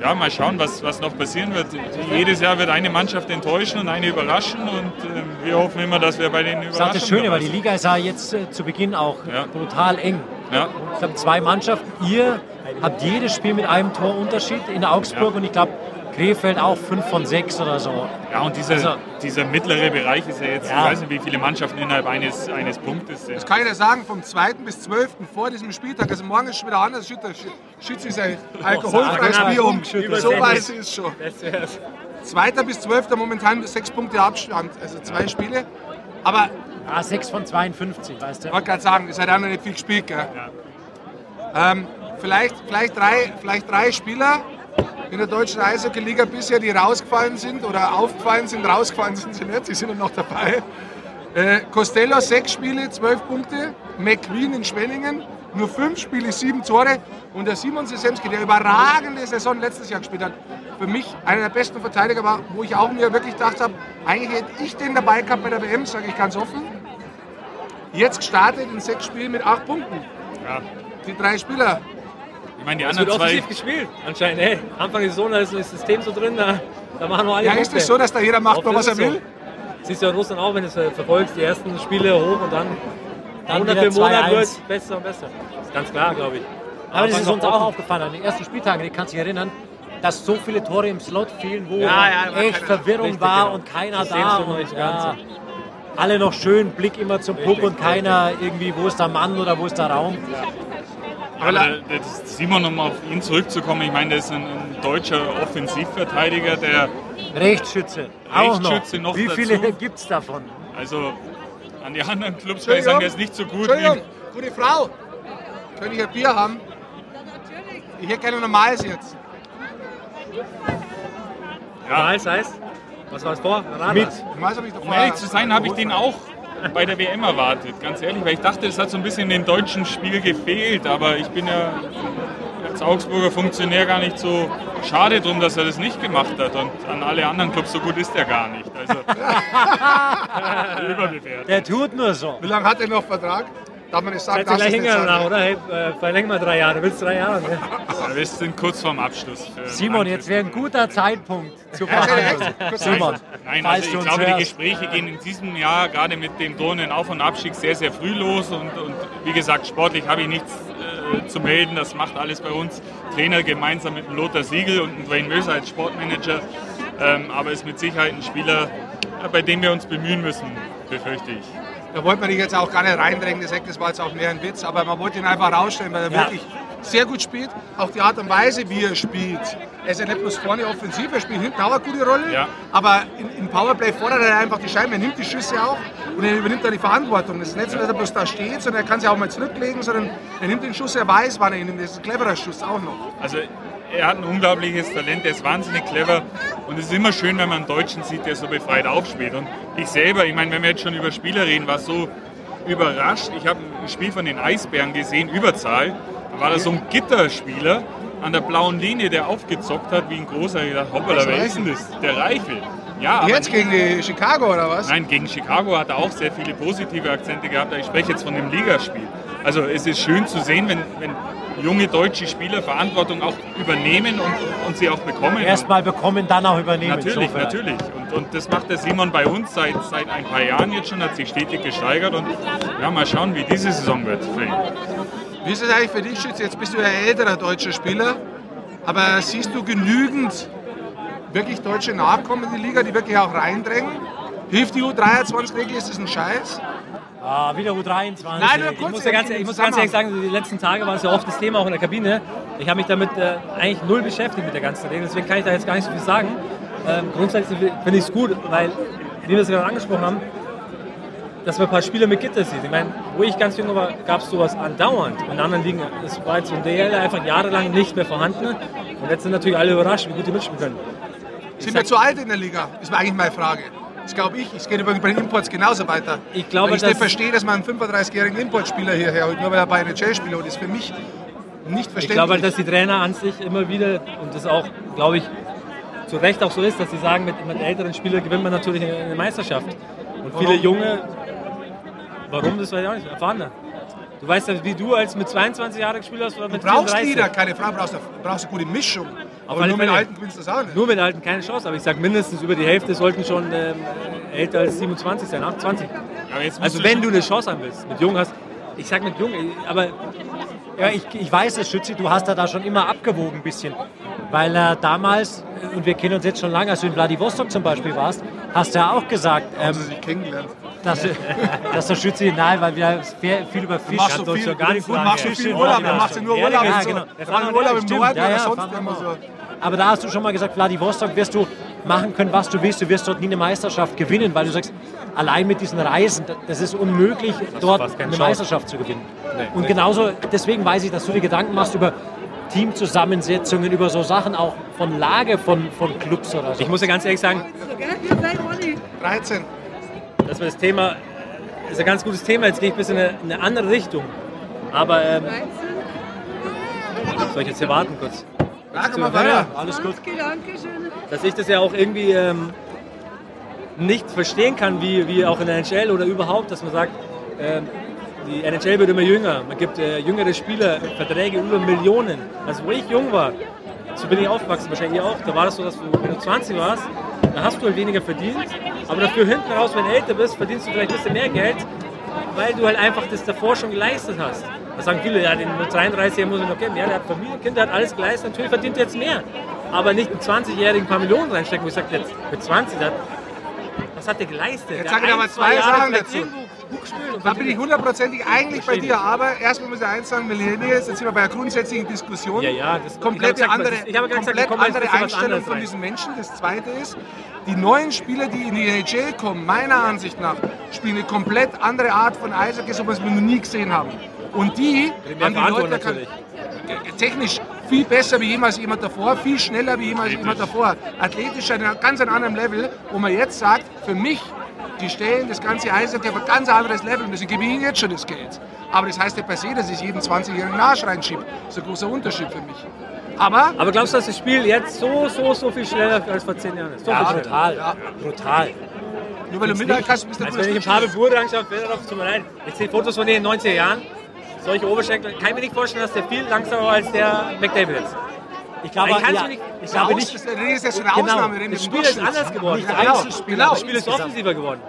ja, mal schauen, was, was noch passieren wird. Jedes Jahr wird eine Mannschaft enttäuschen und eine überraschen. Und ähm, wir hoffen immer, dass wir bei den Das ist Überraschungen das Schöne, weil die. Liga ist ja jetzt äh, zu Beginn auch Ja. brutal eng. Ja. Ich glaube, zwei Mannschaften. Ihr habt jedes Spiel mit einem Torunterschied in Augsburg Ja. und ich glaube, Krefeld auch 5 von 6 oder so. Ja, und dieser, Also- dieser mittlere Bereich ist ja jetzt, Ja. ich weiß nicht, wie viele Mannschaften innerhalb eines, eines Punktes sind. Das kann ich dir sagen, vom 2. bis 12. vor diesem Spieltag, also morgen ist schon wieder anders, schüttet schützt sich sein alkoholfreies. Bier um. So weiß ich es schon. Das wär's. 2. bis 12. momentan sechs Punkte Abstand, also zwei Spiele. Aber Ah, 6 von 52, weißt ich du. wollte gerade sagen, es hat auch noch nicht viel gespielt. Gell? Ähm, vielleicht, vielleicht, drei, vielleicht drei Spieler in der deutschen Eishockey-Liga bisher, die rausgefallen sind oder aufgefallen sind. Rausgefallen sind sie nicht, sie sind noch dabei. Äh, Costello sechs Spiele, zwölf Punkte. McQueen in Schwenningen nur fünf Spiele, sieben Tore. Und der Simon Sesemski, der überragende Saison letztes Jahr gespielt hat, für mich einer der besten Verteidiger war, wo ich auch mir wirklich gedacht habe, eigentlich hätte ich den dabei gehabt bei der WM, sage ich ganz offen. Jetzt gestartet in sechs Spielen mit acht Punkten. Ja. Die drei Spieler. Ich meine, die Es anderen wird zwei. offensiv gespielt, anscheinend. Hey, Anfang der Saison, da ist das System so drin, da, da machen wir alle Ja, ist es so, dass da jeder macht, Oft was er ist es so. will? Siehst du ja in Russland auch, wenn du es äh, verfolgst, die ersten Spiele hoch und dann, Dann Monat für Monat 2-1. wird es besser und besser. Das ist ganz klar, glaube ich. Aber das Anfang ist noch uns auch aufgefallen an den ersten Spieltagen. Ich kann dich erinnern, dass so viele Tore im Slot fielen, wo Ja, ja, echt Verwirrung Richtig, war genau. und keiner da. Und, ja, alle noch schön, Blick immer zum Puck und keiner irgendwie, wo ist der Mann oder wo ist der Raum. Aber der Simon, um auf ihn zurückzukommen, ich meine, der ist ein, ein deutscher Offensivverteidiger, der Rechtsschütze, auch Rechtsschütze noch. noch Wie viele gibt es davon? also an die anderen Clubs kann ich sagen, der ist nicht so gut Entschuldigung, wie. gute Frau. Könnte ich ein Bier haben? Ich hätte gerne normales jetzt. Ja. Das heißt, was war es vor? Radler. Mit. Um ehrlich zu sein, habe ich den auch bei der WM erwartet, ganz ehrlich, weil ich dachte, es hat so ein bisschen dem deutschen Spiel gefehlt, aber ich bin ja als Augsburger Funktionär gar nicht so schade drum, dass er das nicht gemacht hat und an alle anderen Clubs so gut ist er gar nicht. Also überbewertet. Der tut nur so. Wie lange hat er noch Vertrag? Darf man nicht sagen, gleich du nicht hingegangen nach, sagen. oder? Hey, äh, verlängern wir drei Jahre. Willst du drei Jahre? Ne? Wir sind kurz vorm Abschluss. Simon, jetzt wäre ein guter Zeitpunkt zu verhandeln. Simon, Nein, also ich glaube, die. Gespräche gehen in diesem Jahr gerade mit dem drohenden Auf- und Abstieg sehr, sehr früh los. Und, und wie gesagt, sportlich habe ich nichts äh, zu melden. Das macht alles bei uns Trainer gemeinsam mit dem Lothar Siegel und Dwayne Möser als Sportmanager. Ähm, aber ist mit Sicherheit ein Spieler, ja, bei dem wir uns bemühen müssen, befürchte ich. Da wollte man dich jetzt auch gar nicht reindrängen, das Eck, das war jetzt auch mehr ein Witz, aber man wollte ihn einfach rausstellen, weil er Ja. wirklich sehr gut spielt. Auch die Art und Weise, wie er spielt. Er ist ja nicht bloß vorne offensiv, er spielt hinten auch eine gute Rolle, Ja. aber in, im Powerplay fordert er einfach die Scheiben, er nimmt die Schüsse auch und er übernimmt dann die Verantwortung. Das ist nicht so, dass er bloß da steht, sondern er kann sie auch mal zurücklegen, sondern er nimmt den Schuss, er weiß, wann er ihn nimmt. Das ist ein cleverer Schuss auch noch. Also er hat ein unglaubliches Talent, er ist wahnsinnig clever und es ist immer schön, wenn man einen Deutschen sieht, der so befreit aufspielt. Und ich selber, ich meine, wenn wir jetzt schon über Spieler reden, war so überrascht. Ich habe ein Spiel von den Eisbären gesehen, Überzahl. Da war da so ein Gitterspieler an der blauen Linie, der aufgezockt hat wie ein großer. Ich dachte, hoppala, wer ist denn das? Der Reichel. Ja, Jetzt gegen die Chicago oder was? Nein, gegen Chicago hat er auch sehr viele positive Akzente gehabt. Ich spreche jetzt von dem Ligaspiel. Also es ist schön zu sehen, wenn, wenn junge deutsche Spieler Verantwortung auch übernehmen und, und sie auch bekommen. Erstmal bekommen, dann auch übernehmen. Natürlich, So vielleicht. natürlich. Und, und das macht der Simon bei uns seit, seit ein paar Jahren jetzt schon, hat sich stetig gesteigert und ja, mal schauen, wie diese Saison wird für ihn. Wie ist es eigentlich für dich, Schütze? Jetzt bist du ja ein älterer deutscher Spieler, aber siehst du genügend wirklich deutsche Nachkommen in die Liga, die wirklich auch reindrängen? Hilft die U23-Regel? Ist das ein Scheiß? Ah, wieder U23. Nein, nur Ich kurz. muss, ja ganz, ich muss ganz ehrlich sagen, die letzten Tage war es ja oft das Thema auch in der Kabine. Ich habe mich damit äh, eigentlich null beschäftigt mit der ganzen Regel, deswegen kann ich da jetzt gar nicht so viel sagen. Ähm, grundsätzlich finde ich es gut, weil, wie wir es gerade angesprochen haben, dass man ein paar Spieler mit Gitter sieht. Ich meine, wo ich ganz jung war, gab es sowas andauernd. In anderen Ligen, das war jetzt in DL einfach jahrelang nicht mehr vorhanden. Und jetzt sind natürlich alle überrascht, wie gut die mitspielen können. Sind wir zu alt in der Liga? Ist eigentlich meine Frage. Das glaube ich. Es geht übrigens bei den Imports genauso weiter. Ich glaube, Weil ich nicht verstehe, dass man einen 35-jährigen Importspieler hierher holt, nur weil er bei NHL spielt. Und das ist für mich nicht Ich verständlich. glaube halt, dass die Trainer an sich immer wieder, und das auch, glaube ich, zu Recht auch so ist, dass sie sagen, mit, mit älteren Spielern gewinnt man natürlich eine, eine Meisterschaft. Und viele Warum? Junge, warum, das weiß ich auch nicht, erfahrener. Du weißt ja, wie du als mit 22 Jahren gespielt hast oder du mit brauchst 34. wieder, keine Frage, brauchst du brauchst eine gute Mischung. Aber nur mit. Alten gewinnst du das auch nicht. Nur mit Alten keine Chance, aber ich sage mindestens über die Hälfte sollten schon ähm, älter als 27 sein, 28. Aber jetzt musst Also du wenn du eine Chance haben willst, mit Jung hast, ich sag mit Jung, aber Ja, ich, ich weiß es, Schützi, du hast da, da schon immer abgewogen ein bisschen. Weil äh, damals, und wir kennen uns jetzt schon lange, als du in Vladivostok zum Beispiel warst, hast du ja auch gesagt, ähm, Haben sie sich kennengelernt. Dass, dass der Schützi, nein, weil wir viel, über Fisch machst kann so viel, gar nicht gut, machst so ja. viel Schön, Urlaub, ja, dann machst du nur ja, Urlaub. ja, genau. Ein Urlaub im Norden ja, oder ja, sonst immer so. Aber da hast du schon mal gesagt, Vladivostok wirst du machen können, was du willst. Du wirst dort nie eine Meisterschaft gewinnen, weil du sagst, allein mit diesen Reisen, das ist unmöglich, dort eine Chance. Meisterschaft zu gewinnen. Und genauso, deswegen weiß ich, dass du dir Gedanken machst über Teamzusammensetzungen, über so Sachen auch von Lage von, von Clubs oder so. ich muss ja ganz ehrlich sagen, 13. dass wir das Thema ist ein ganz gutes Thema. Jetzt gehe ich ein bisschen in eine, in eine andere Richtung. Aber ähm, soll ich jetzt hier warten kurz? Sag mal weiter. Alles gut. dass ich das ja auch irgendwie ähm, nicht verstehen kann, wie, wie auch in der NHL oder überhaupt, dass man sagt, ähm, die NHL wird immer jünger. Man gibt äh, jüngere Spieler Verträge über Millionen. Also wo ich jung war, so bin ich aufgewachsen, wahrscheinlich auch, da war das so, dass du, wenn du 20 warst, da hast du halt weniger verdient, aber dafür hinten raus, wenn du älter bist, verdienst du vielleicht ein bisschen mehr Geld, weil du halt einfach das davor schon geleistet hast. Da sagen viele, ja, den mit 33 muss ich noch kennen. Ja, der hat Familie, Kinder, hat alles geleistet, natürlich verdient er jetzt mehr. Aber nicht mit 20-Jährigen ein paar Millionen reinstecken, wo ich sage, jetzt mit 20, der hat, was hat der geleistet? Jetzt sag ich aber zwei Jahre Sachen dazu. Da bin ich hundertprozentig eigentlich bei dir, aber erstmal muss ich eins sagen, Millennials, jetzt sind wir bei einer grundsätzlichen Diskussion. Ja, ja, das- komplett ich andere, ich habe gesagt, komplett kommen andere Einstellung von diesen Menschen. Das zweite ist, die neuen Spieler, die in die NHL kommen, meiner Ansicht nach, spielen eine komplett andere Art von Eishockey, so was wir noch nie gesehen haben. Und die haben die Leute natürlich. technisch viel besser wie jemals jemand davor, viel schneller wie jemals jemand davor. Athletisch an einem ganz anderem Level, wo man jetzt sagt, für mich, die stellen das ganze Eishockey auf ein ganz anderes Level und deswegen gebe ich ihnen jetzt schon das Geld. Aber das heißt ja per se, dass ich jeden 20-jährigen Arsch reinschiebe. Das ist ein großer Unterschied für mich. Aber Aber glaubst du, dass das Spiel jetzt so, so, so viel schneller als vor zehn Jahren ist? So Ja, viel brutal. Brutal. nur weil du Mittag hast, bist du Also wenn ich ein Pavel Bure anschaue, auf tut mir leid. Ich sehe Fotos von denen in den 90er Jahren. Solche Oberschenkel. Kann ich mir nicht vorstellen, dass der viel langsamer war als der McDavid ist. Ich glaube, Ich ja, nicht- ich glaube nicht, Das ist jetzt eine Genau. Ausnahme. Das Spiel ist anders geworden. nicht Genau, genau. Das Spiel ist offensiver geworden.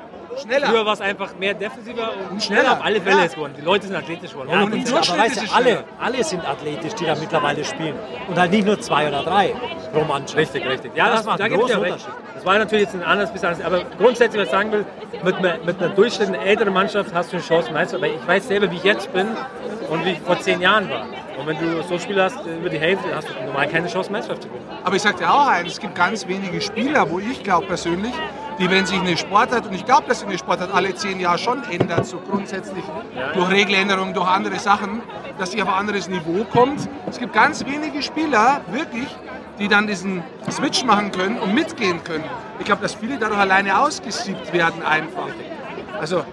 Schneller. Früher war es einfach mehr defensiver und schneller. schneller auf alle Fälle Ja. ist geworden. Die Leute sind athletisch geworden. Ja, Und und aber weißt du, alle, alle sind athletisch, die da mittlerweile spielen. Und halt nicht nur zwei oder drei pro Mannschaft. Richtig, richtig. Ja, Das das, macht da einen großen. Unterschied. Das war natürlich jetzt ein anderes bisschen anders. Aber grundsätzlich, was ich sagen will, mit einer, mit einer durchschnittlichen älteren Mannschaft hast du eine Chance, Meister. Aber ich weiß selber, wie ich jetzt bin und wie ich vor zehn Jahren war. Und wenn du so Spiele hast, über die Hälfte, hast du normal keine Chance, Meisterschaft zu gewinnen. Aber ich sag dir auch eins, es gibt ganz wenige Spieler, wo ich glaube persönlich, die, wenn sich eine Sportart, und ich glaube, dass sich eine Sportart alle zehn Jahre schon ändert, so grundsätzlich durch Regeländerungen, durch andere Sachen, dass sie auf ein anderes Niveau kommt. Es gibt ganz wenige Spieler, wirklich, die dann diesen Switch machen können und mitgehen können. Ich glaube, dass viele dadurch alleine ausgesiebt werden einfach. Also,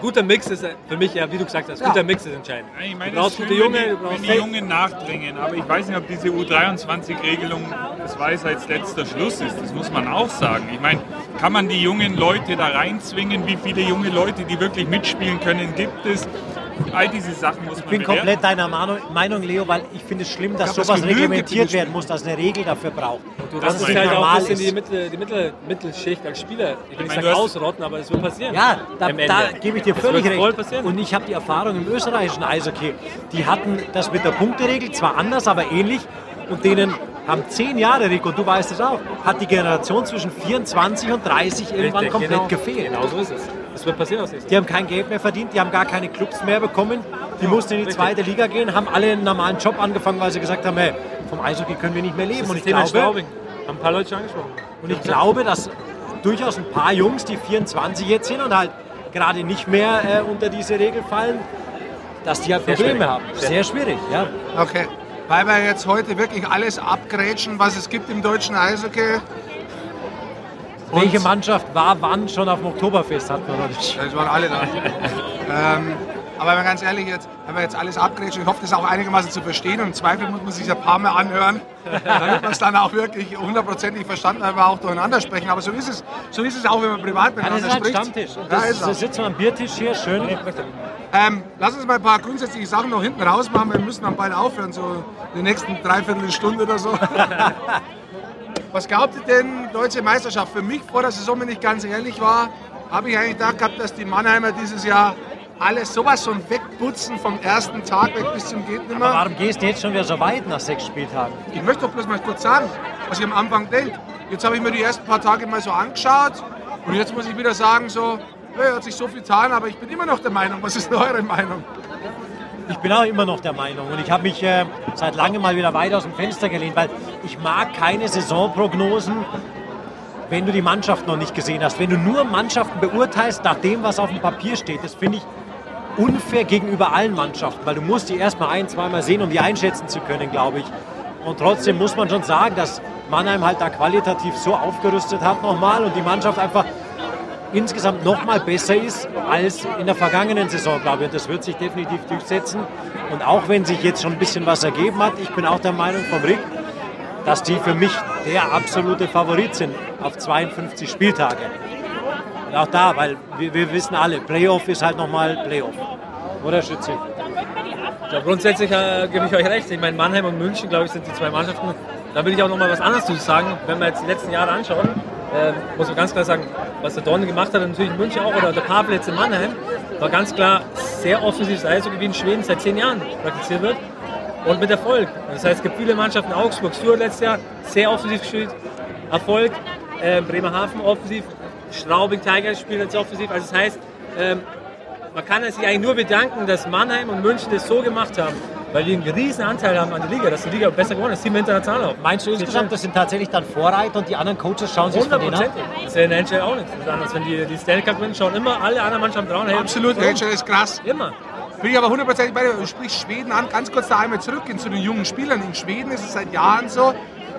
guter Mix ist für mich, ja, wie du gesagt hast, Ja. guter Mix ist entscheidend. Ja, ich meine, du brauchst es ist gute schön, Junge, wenn du die, brauchst wenn die Jungen nachdringen. Aber ich weiß nicht, ob diese U23-Regelung, das war jetzt als letzter Schluss ist. Das muss man auch sagen. Ich meine, kann man die jungen Leute da reinzwingen? Wie viele junge Leute, die wirklich mitspielen können, gibt es? All diese Sachen muss man Ich bin bewerten. komplett deiner Meinung, Leo, weil ich finde es schlimm, dass sowas reglementiert werden muss, dass es eine Regel dafür braucht. Du dass kannst es dich nicht halt auch normal ein bisschen die, ist. Mittel, die Mittel, Mittelschicht als Spieler, ich will nicht sagen ausrotten, aber es wird passieren. Ja, da, da gebe ich dir Das völlig recht. passieren. Und ich habe die Erfahrung im österreichischen Eishockey. Die hatten das mit der Punkteregel zwar anders, aber ähnlich. Und denen haben zehn Jahre, Rico, du weißt es auch, hat die Generation zwischen 24 und 30 irgendwann Richtig, komplett genau, gefehlt. Genau so ist es. Das wird passieren aus Die haben kein Geld mehr verdient, die haben gar keine Clubs mehr bekommen. Die mussten in die richtig. zweite Liga gehen, haben alle einen normalen Job angefangen, weil sie gesagt haben, hey, vom Eishockey können wir nicht mehr leben. Das Und ich, Thema glaube. Haben ein paar Leute schon angesprochen. und ich glaube, dass durchaus ein paar Jungs, die 24 jetzt sind und halt gerade nicht mehr äh, unter diese Regel fallen, dass die halt Sehr Probleme schwierig. haben. Sehr schwierig, ja. okay. Weil wir jetzt heute wirklich alles abgrätschen, was es gibt im deutschen Eishockey. Und- Welche Mannschaft war wann schon auf dem Oktoberfest, hat man Es waren alle da. ähm, aber wenn ganz ehrlich, jetzt, wenn wir jetzt alles abgrätschen, ich hoffe, das ist auch einigermaßen zu verstehen und im Zweifel muss man sich ein paar Mal anhören, damit man es dann auch wirklich hundertprozentig verstanden hat, aber auch durcheinander sprechen. Aber so ist es, so ist es auch, wenn man privat Ja, das miteinander ist ein spricht. Stammtisch. Das, ist da auch. sitzen wir am Biertisch hier, schön. Ähm, lass uns mal ein paar grundsätzliche Sachen noch hinten raus machen. Wir müssen dann bald aufhören, so die nächsten dreiviertel Stunde oder so. Was glaubt ihr denn, deutsche Meisterschaft? Für mich vor der Saison, wenn ich ganz ehrlich war, habe ich eigentlich gedacht gehabt, dass die Mannheimer dieses Jahr alles sowas von wegputzen vom ersten Tag weg bis zum geht Aber nimmer. warum gehst du jetzt schon wieder so weit nach sechs Spieltagen? Ich möchte doch bloß mal kurz sagen, was ich am Anfang denke. Jetzt habe ich mir die ersten paar Tage mal so angeschaut und jetzt muss ich wieder sagen, so, ja, hat sich so viel getan, aber ich bin immer noch der Meinung. Was ist denn eure Meinung? Ich bin auch immer noch der Meinung und ich habe mich äh, seit langem mal wieder weit aus dem Fenster gelehnt, weil ich mag keine Saisonprognosen, wenn du die Mannschaft noch nicht gesehen hast. Wenn du nur Mannschaften beurteilst nach dem, was auf dem Papier steht, das finde ich unfair gegenüber allen Mannschaften, weil du musst die erst mal ein, zweimal sehen, um die einschätzen zu können, glaube ich. Und trotzdem muss man schon sagen, dass Mannheim halt da qualitativ so aufgerüstet hat nochmal und die Mannschaft einfach insgesamt noch mal besser ist als in der vergangenen Saison, glaube ich. Und das wird sich definitiv durchsetzen. Und auch wenn sich jetzt schon ein bisschen was ergeben hat, ich bin auch der Meinung vom Rick, dass die für mich der absolute Favorit sind auf 52 Spieltage. Und auch da, weil wir, wir wissen alle, Playoff ist halt nochmal Playoff. Oder Schütze? Ja, grundsätzlich äh, gebe ich euch recht. Ich meine, Mannheim und München, glaube ich, sind die zwei Mannschaften. Da will ich auch noch mal was anderes zu sagen. Wenn wir jetzt die letzten Jahre anschauen, äh, muss man ganz klar sagen, was der Dorn gemacht hat, natürlich in München auch, oder der Pavel jetzt in Mannheim, war ganz klar sehr offensives Eishockey wie in Schweden seit zehn Jahren praktiziert wird. Und mit Erfolg. Das heißt, es gibt viele Mannschaften, Augsburg, Stuart letztes Jahr, sehr offensiv gespielt, Erfolg. Äh, Bremerhaven offensiv, Straubing Tigers spielen jetzt offensiv. Also das heißt, ähm, man kann sich eigentlich nur bedanken, dass Mannheim und München das so gemacht haben, weil die einen riesen Anteil haben an der Liga, dass die Liga besser geworden ist, Team international auch. Meinst du insgesamt, das sind tatsächlich dann Vorreiter und die anderen Coaches schauen sich von denen an? 100%. Das ist ja in der NHL auch nichts anderes. Wenn die, die Stanley Cup gewinnen, schauen immer alle anderen Mannschaften drauf. Hey, Absolut, warum? NHL ist krass. Immer. Bin ich aber hundertprozentig bei dir. Du sprichst Schweden an. Ganz kurz da einmal zurückgehen zu den jungen Spielern. In Schweden ist es seit Jahren so,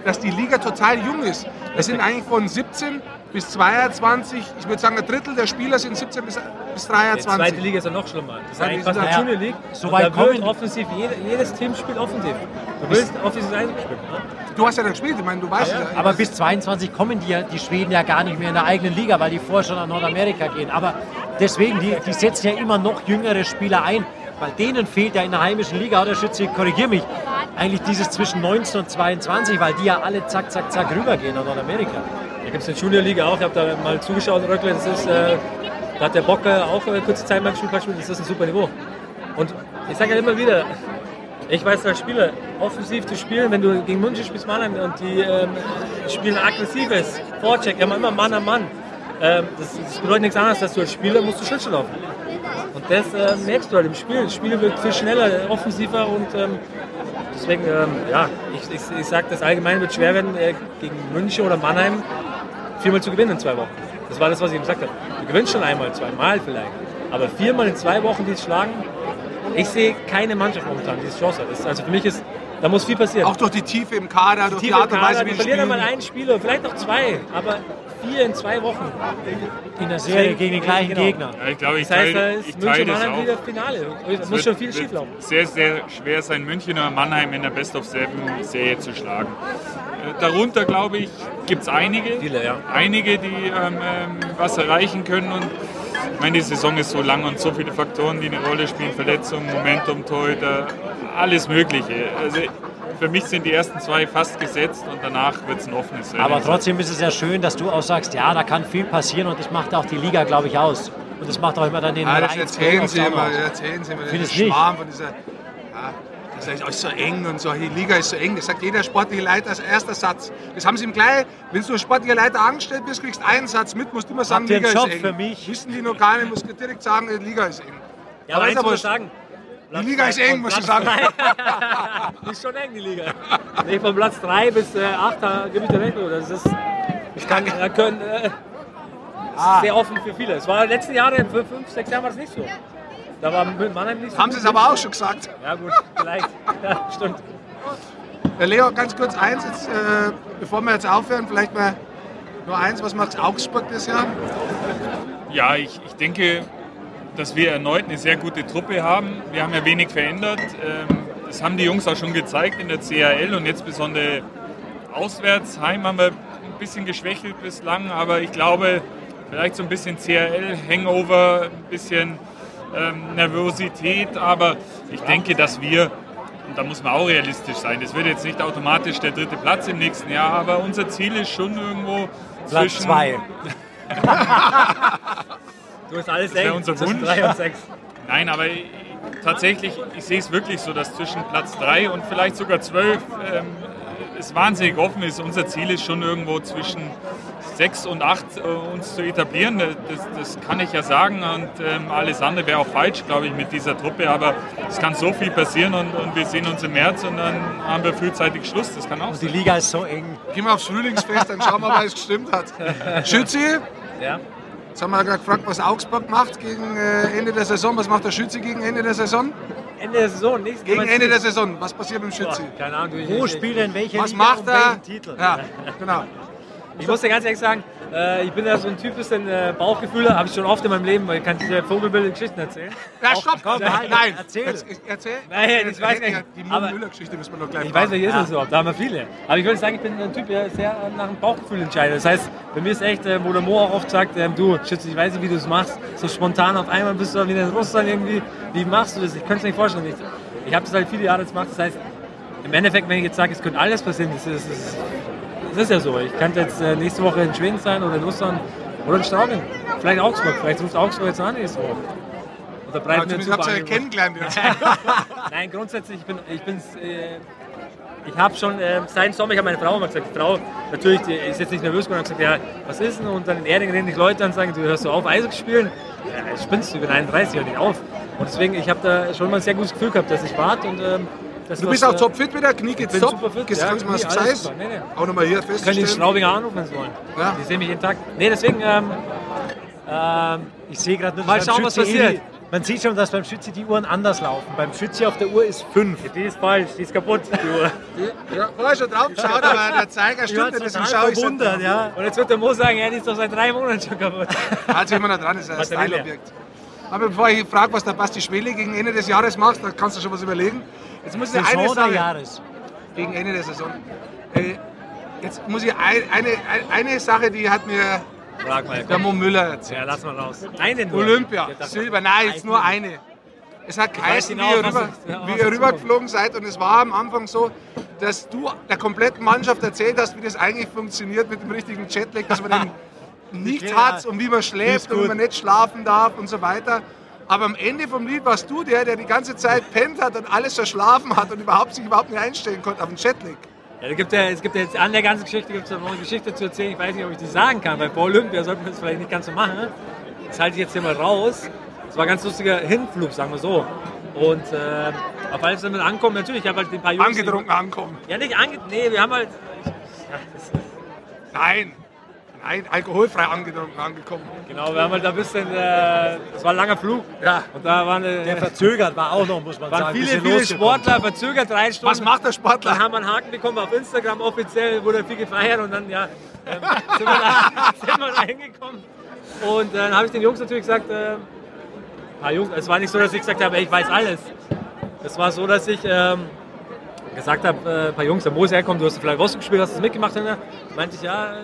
dass die Liga total jung ist. Das sind eigentlich von 17 bis 22, ich würde sagen, ein Drittel der Spieler sind 17 bis, bis Die zweite 23. Liga ist ja noch schlimmer. Das ist Ja, eigentlich die fast eine Junior League. So weit da wird offensiv, jede, jedes Team spielt offensiv. Du willst offensives Eishockey spielen. ne? Du hast ja dann gespielt, ich meine, du weißt Ja, ja. ja. Aber bis 22 kommen die, ja- die Schweden ja gar nicht mehr in der eigenen Liga, weil die vorher schon nach Nordamerika gehen. Aber deswegen, die, die setzen ja immer noch jüngere Spieler ein, weil denen fehlt ja in der heimischen Liga, oder Schütze, korrigier mich, eigentlich dieses zwischen 19 und 22, weil die ja alle zack, zack, zack rübergehen nach Nordamerika. Da gibt es eine Junior Liga auch. Ich habe da mal zugeschaut in Röckle. Das ist, äh, da hat der Bocker auch äh, kurze Zeit mal gespielt. gespielt. Das ist ein super Niveau. Und ich sage ja immer wieder, ich weiß als Spieler, offensiv zu spielen, wenn du gegen München spielst, Mannheim, und die ähm, spielen aggressives Vorcheck, haben immer Mann an Mann. Ähm, das, das bedeutet nichts anderes, dass du als Spieler musst du Schlittschuh laufen. Und das äh, merkst du halt im Spiel. Das Spiel wird viel schneller, offensiver und ähm, deswegen, ähm, ja, ich, ich, ich sage, das allgemein wird schwer werden, äh, gegen München oder Mannheim viermal zu gewinnen in zwei Wochen. Das war das, was ich ihm gesagt habe. Du gewinnst schon einmal, zweimal vielleicht. Aber viermal in zwei Wochen die es schlagen, ich sehe keine Mannschaft momentan, die es Chance hat. Das, also für mich ist, da muss viel passieren. Auch durch die Tiefe im Kader, durch die, Tiefe Art und Weise, wie die verlieren einmal einen Spieler, vielleicht noch zwei, aber vier in zwei Wochen. In der Serie gegen den gleichen Genau. Gegner. Ja, ich glaube, ich Das heißt, da teile, ist ich teile München Mannheim wieder Finale. Es muss schon viel wird schief laufen. Sehr, sehr schwer sein, München oder Mannheim in der Best-of-Seven-Serie zu schlagen. Äh, Darunter, glaube ich, gibt es einige. Viele, ja. Einige, die ähm, ähm, was erreichen können. Und ich meine, die Saison ist so lang und so viele Faktoren, die eine Rolle spielen. Verletzungen, Momentum, Torhüter, alles Mögliche. Also für mich sind die ersten zwei fast gesetzt und danach wird es ein offenes Rennen. Aber trotzdem ist es ja schön, dass du auch sagst, ja, da kann viel passieren und das macht auch die Liga, glaube ich, aus. Und das macht auch immer dann den Ja, das Vereins- erzählen sie immer, das erzählen sie immer. Nicht? Schwarm von dieser, ja, das ist alles so eng und so, die Liga ist so eng, das sagt jeder sportliche Leiter als erster Satz. Das haben sie ihm gleich, wenn du als sportlicher Leiter angestellt bist, kriegst einen Satz mit, musst du immer sagen, Habt Liga Job ist eng. für mich? Wissen die noch gar nicht, musst du direkt sagen, die Liga ist eng. Ja, aber ist eins aber muss ich sagen. Die Liga ist eng, musst du sagen. Die ist schon eng, die Liga. Nee, von Platz 3 bis äh, 8, da gebe ich dir recht. du. Das ist, ich kann, da können, äh, Ah. sehr offen für viele. Es war in den letzten Jahren, für 5, 6 Jahren war es nicht so. Da war mit Mannheim nicht so. Haben sie es aber auch schon gesagt. Ja, gut, vielleicht. Ja, stimmt. Leo, ganz kurz eins, jetzt, äh, bevor wir jetzt aufhören, vielleicht mal nur eins, was macht Augsburg das Jahr? Ja, ich, ich denke, dass wir erneut eine sehr gute Truppe haben. Wir haben ja wenig verändert. Ähm, Das haben die Jungs auch schon gezeigt in der CHL und jetzt besonders auswärts. Heim haben wir ein bisschen geschwächelt bislang, aber ich glaube, vielleicht so ein bisschen CHL-Hangover, ein bisschen ähm, Nervosität, aber ich denke, dass wir, und da muss man auch realistisch sein, das wird jetzt nicht automatisch der dritte Platz im nächsten Jahr, aber unser Ziel ist schon irgendwo Platz zwischen zwei. Du hast alles wär eng. unser zwischen Wunsch. 3 und 6. Nein, aber ich- tatsächlich, ich sehe es wirklich so, dass zwischen Platz 3 und vielleicht sogar 12 ähm, es wahnsinnig offen ist. Unser Ziel ist schon irgendwo zwischen 6 und 8 äh, uns zu etablieren. Das, das kann ich ja sagen und ähm, alles andere wäre auch falsch, glaube ich, mit dieser Truppe. Aber es kann so viel passieren und, und wir sehen uns im März und dann haben wir frühzeitig Schluss. Das kann auch Die sein. Liga ist so eng. Gehen wir aufs Frühlingsfest, dann schauen wir mal, ob es gestimmt hat. Schützi, Ja. Jetzt haben wir gerade gefragt, was Augsburg macht gegen äh, Ende der Saison. Was macht der Schützi gegen Ende der Saison? Ende der Saison. Nächstes Gegen Ende der Saison. Was passiert mit dem Boah, Schützi? Keine Ahnung. Wo spielt denn welche Was Liga macht er? Titel? Ja, genau. ich muss dir ganz ehrlich sagen, Äh, ich bin ja so ein Typ, bisschen äh, Bauchgefühle, habe ich schon oft in meinem Leben, weil ich kann diese vogelbildenden Geschichten erzählen. Ja, stopp! komm, nein, nein, erzähl. Jetzt, erzähl. Nein, ich weiß nicht. Die Müller-Geschichte müssen wir noch gleich Ich weiß, machen. welche ist es überhaupt, da haben wir viele. Aber ich würde sagen, ich bin ein Typ, der sehr nach dem Bauchgefühl entscheidet. Das heißt, bei mir ist echt, äh, wo der Mo auch oft sagt, ähm, du, Schütze, ich weiß nicht, wie du es machst, so spontan auf einmal bist du wieder in Russland irgendwie, wie machst du das? Ich könnte es nicht vorstellen. Ich, ich habe das halt viele Jahre gemacht, das heißt, im Endeffekt, wenn ich jetzt sage, es könnte alles passieren, das ist, das ist, das ist ja so. Ich könnte jetzt äh, nächste Woche in Schweden sein oder in Russland oder in Straubing. Vielleicht Augsburg, vielleicht ruft Augsburg jetzt an nächste Woche. Oder zumindest habt ihr ja kennengelernt. Nein, grundsätzlich, ich bin, ich bin's, äh, ich habe schon äh, seit Sommer, ich habe meine Frau immer gesagt, die Frau, natürlich, die ist jetzt nicht nervös geworden, hat gesagt, ja, was ist denn? Und dann in Erding reden dich Leute an und sagen, du hörst du auf, Eishockey spielen? Ja, spinnst du, ich bin 31, hör nicht auf. Und deswegen, ich habe da schon mal ein sehr gutes Gefühl gehabt, dass ich warte und ähm, das Du bist auch topfit wieder, Knie geht's top. super fit, Gehst ja, du mal Knie, aufs alles Eis. super. Nee, nee. Auch nochmal hier können die. Straubinger anrufen, wenn sie wollen. Ja. Die sehen mich jeden Tag. Nee, deswegen, ähm, ähm, Ich sehe gerade nur, dass Mal schauen, was passiert. die- Man sieht schon, dass beim Schütze die Uhren anders laufen. Beim Schütze auf der Uhr ist 5. die ist falsch, die ist kaputt, die Uhr. Ja, vorher schon drauf geschaut, aber der Zeiger stimmt nicht, deswegen schaue ich so. verwundert, ja. Und jetzt wird der Mo sagen, ja, die ist doch seit drei Monaten schon kaputt. Halt sich immer noch dran, ist ein. Styleobjekt. Aber bevor ich frage, was der Basti Schwele gegen Ende des Jahres macht, da kannst du schon was überlegen. Jetzt muss ich eine Saison oder Sache, Jahres? gegen Ende der Saison. Äh, jetzt muss ich ein, eine, ein- eine Sache, die hat mir Frag mal, der. Mo Müller erzählt. Ja, lass mal raus. Eine nur. Olympia, Ja, Silber, nein, jetzt nur eine. Es hat geheißen, wie genau, ihr, was rüber, was wie ihr rübergeflogen seid und es war am Anfang so, dass du der kompletten Mannschaft erzählt hast, wie das eigentlich funktioniert mit dem richtigen Jetlag, dass man den nicht hat und wie man schläft und wie man nicht schlafen darf und so weiter. Aber am Ende vom Lied warst du der, der die ganze Zeit pennt hat und alles verschlafen hat und überhaupt sich überhaupt nicht einstellen konnte auf den Jetlag. Ja, gibt ja, es gibt ja jetzt an der ganzen Geschichte gibt es noch eine Geschichte zu erzählen. Ich weiß nicht, ob ich die sagen kann. Bei Paul Olympia sollten wir das vielleicht nicht ganz so machen. Das halte ich jetzt hier mal raus. Das war ein ganz lustiger Hinflug, sagen wir so. Und äh, auf alles, wir ankommen, natürlich, ich habe halt ein paar Jungs. Angetrunken ankommen. Ja, nicht angetrunken. Nee, wir haben halt. Ja, nein, alkoholfrei angekommen. genau, wir haben halt ein bisschen. Äh, das war ein langer Flug. Ja. Und da waren, äh, Der verzögert war auch noch, muss man waren sagen. viele, viele. Sportler verzögert drei Stunden. Was macht der Sportler? haben wir einen Haken bekommen auf Instagram offiziell, wurde viel gefeiert und dann ja, ähm, sind, wir da, sind wir da hingekommen. Und äh, dann habe ich den Jungs natürlich gesagt, äh, paar Jungs, es war nicht so, dass ich gesagt habe, ey, ich weiß alles. Es war so, dass ich ähm, gesagt habe, äh, ein paar Jungs, der Mo ist herkommen, du hast vielleicht Wolfsburg gespielt, hast du das mitgemacht? Ne? Meinte ich, ja, äh,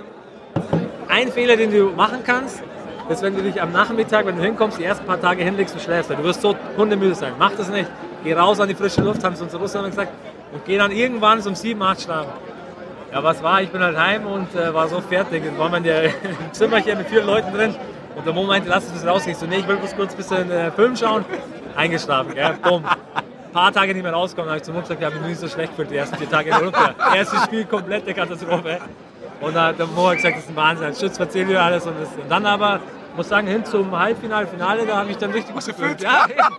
ein Fehler, den du machen kannst, ist, wenn du dich am Nachmittag, wenn du hinkommst, die ersten paar Tage hinlegst und schläfst. Du wirst so hundemüde sein. Mach das nicht. Geh raus an die frische Luft, haben sie uns in Russland gesagt. Und geh dann irgendwann so um 7, 8 schlafen. Ja, was war? Ich bin halt heim und äh, war so fertig. Dann wir in der, im Zimmerchen mit vier Leuten drin. Und der Mo meinte, lass uns ein bisschen rausgehen. Ich so, nee, ich will bloß kurz ein bisschen äh, Film schauen. Eingeschlafen, gell? Bumm. Ein paar Tage nicht mehr rauskommen, habe ich zum Mo gesagt, ich habe mich nie so schlecht gefühlt, die ersten vier Tage in der Runter. Erstes Spiel, komplette Katastrophe. Und dann hat der gesagt, das ist ein Wahnsinn. Schütz, erzähl dir alles. Und, das, und dann aber, muss sagen, hin zum Halbfinale, Finale, da habe ich dann richtig Was gefühlt. gefühlt? Ja.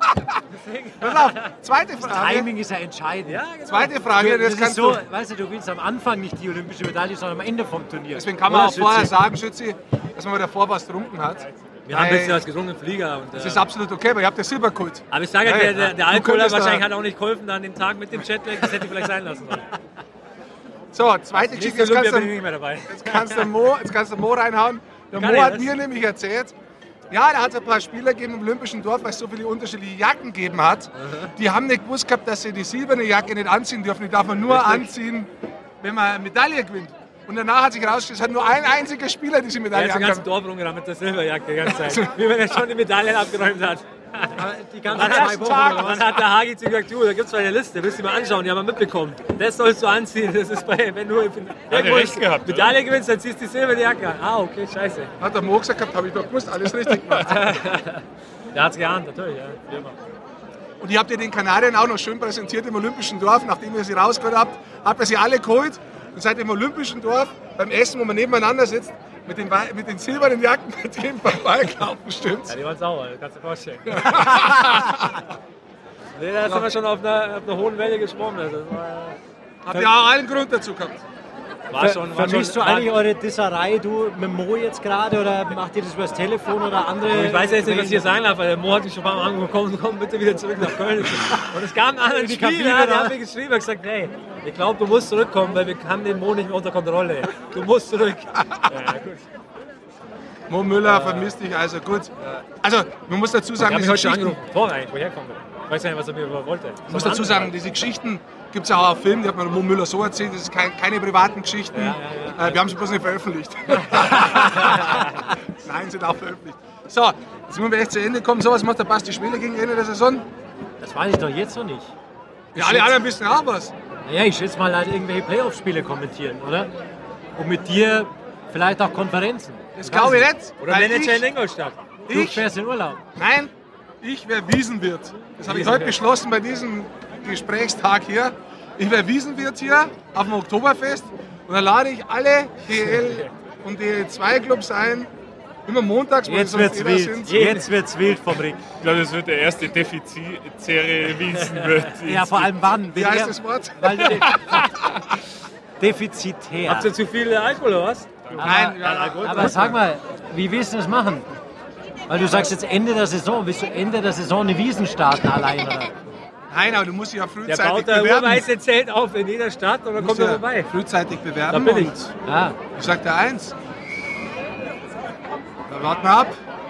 Deswegen. Pass auf, zweite Frage. Timing ist ja entscheidend. Ja, genau. Zweite Frage, Das das ist so, du. weißt du, du willst am Anfang nicht die olympische Medaille, sondern am Ende vom Turnier. Deswegen kann man Oder, auch vorher Schütze? sagen, Schützi, dass man davor was getrunken hat. Wir haben ein bisschen Weil was getrunken im Flieger. Und, Das äh, ist absolut okay, aber ihr habt ja Silber geholt. Aber ich sage, Ja, der, der, der Du Alkohol da- wahrscheinlich hat auch nicht geholfen an dem Tag mit dem Jetlag. Das hätte ich vielleicht sein lassen sollen. So, zweite Geschichte, jetzt kannst, bin ich du, nicht mehr dabei. jetzt, kannst du Mo, jetzt kannst du Mo reinhauen. Der Kann Mo hat mir nämlich erzählt, ja, da hat es ein paar Spieler gegeben im Olympischen Dorf, weil es so viele unterschiedliche Jacken gegeben hat. Die haben nicht gewusst gehabt, dass sie die silberne Jacke nicht anziehen dürfen. Die darf man nur anziehen, wenn man eine Medaille gewinnt. Und danach hat sich herausgestellt, es hat nur ein einziger Spieler diese Medaille hat den ganzen. Dorf rumgerannt mit der Silberjacke die ganze Zeit. Wie wenn er schon die Medaillen abgeräumt hat. Die ganzen Dann zwei hat, Wochen Tag, dann hat der Hagi zu gesagt, du, da gibt es eine Liste, willst du mal anschauen, die haben wir mitbekommen. Das sollst du anziehen, das ist bei, wenn du irgendwo gehabt, Medaille gewinnst, dann ziehst du die silberne Jacke an. Ah, okay, scheiße. Hat der Mo gesagt gehabt, habe ich doch gewusst, alles richtig gemacht. Der hat's geahnt, natürlich, ja. Wie immer. Und ihr habt ja den Kanadiern auch noch schön präsentiert im Olympischen Dorf, nachdem ihr sie rausgehört habt, habt ihr sie alle geholt und seid im Olympischen Dorf beim Essen, wo man nebeneinander sitzt, mit den, mit den silbernen Jacken, mit denen beim Ballklaufen stimmt's. Ja, die waren sauer, das kannst du dir vorstellen. nee, da sind wir schon auf einer, auf einer hohen Welle geschwommen. Also, war, Habt ihr auch allen Grund dazu gehabt. War schon, war Vermisst du eigentlich eure Disserei, du mit Mo jetzt gerade, oder macht ihr das übers Telefon oder andere? Ich weiß jetzt nicht, was ich hier sagen darf, weil der Mo hat mich schon ein paar Mal angekommen, komm, bitte wieder zurück nach Köln. Und es gab einen anderen die Spieler, Kabine der da. hat mir geschrieben, hat gesagt, hey, ich glaube, du musst zurückkommen, weil wir haben den Mo nicht mehr unter Kontrolle. Du musst zurück. Ja, gut. Mo Müller vermisst dich, also gut. Also, man muss dazu Ich sagen, habe mich diese heute angerufen. Tor eigentlich, woher kommt er? Ich weiß ja nicht, was er mir wollte. ich muss dazu sagen, diese Geschichten gibt es auch auf Film, die hat mir Mo Müller so erzählt, das sind kein, keine privaten Geschichten. Äh, wir haben sie bloß nicht veröffentlicht. Nein, sind auch veröffentlicht. So, jetzt müssen wir echt zu Ende kommen. So, was macht der Basti Schwede gegen Ende der Saison? Das weiß ich doch jetzt noch nicht. Ja, alle anderen wissen auch was. Naja, ich schätze mal halt irgendwelche Playoff-Spiele kommentieren, oder? Und mit dir vielleicht auch Konferenzen. Das glaube ich nicht. Oder Manager in ich, Ingolstadt. Du ich, fährst in Urlaub. nein, ich wäre Wiesenwirt. Das habe ich heute beschlossen bei diesem Gesprächstag hier. Ich wäre Wiesenwirt hier auf dem Oktoberfest und dann lade ich alle DL und DL2-Clubs ein. Immer montags, wo Jetzt wird's sonst wild. sind. Jetzt wird's wild vom Rick. Ich glaube, das wird der erste defizäre Wiesen wird. Ja, vor allem wann? Wie heißt das Wort? Weil Defizitär. Habt ihr zu viel Alkohol oder was? Nein, ja, Aber sag mal, wie willst du das machen? Weil du sagst jetzt Ende der Saison, willst du Ende der Saison eine Wiesen starten allein? Oder? Nein, aber du musst dich ja Der frühzeitig baut da bewerben. urweiße Zelt auf in jeder Stadt und dann Du kommt er ja vorbei. frühzeitig Da bewerben. bin ich. und Ja, Ich sag dir eins. Da warten wir ab.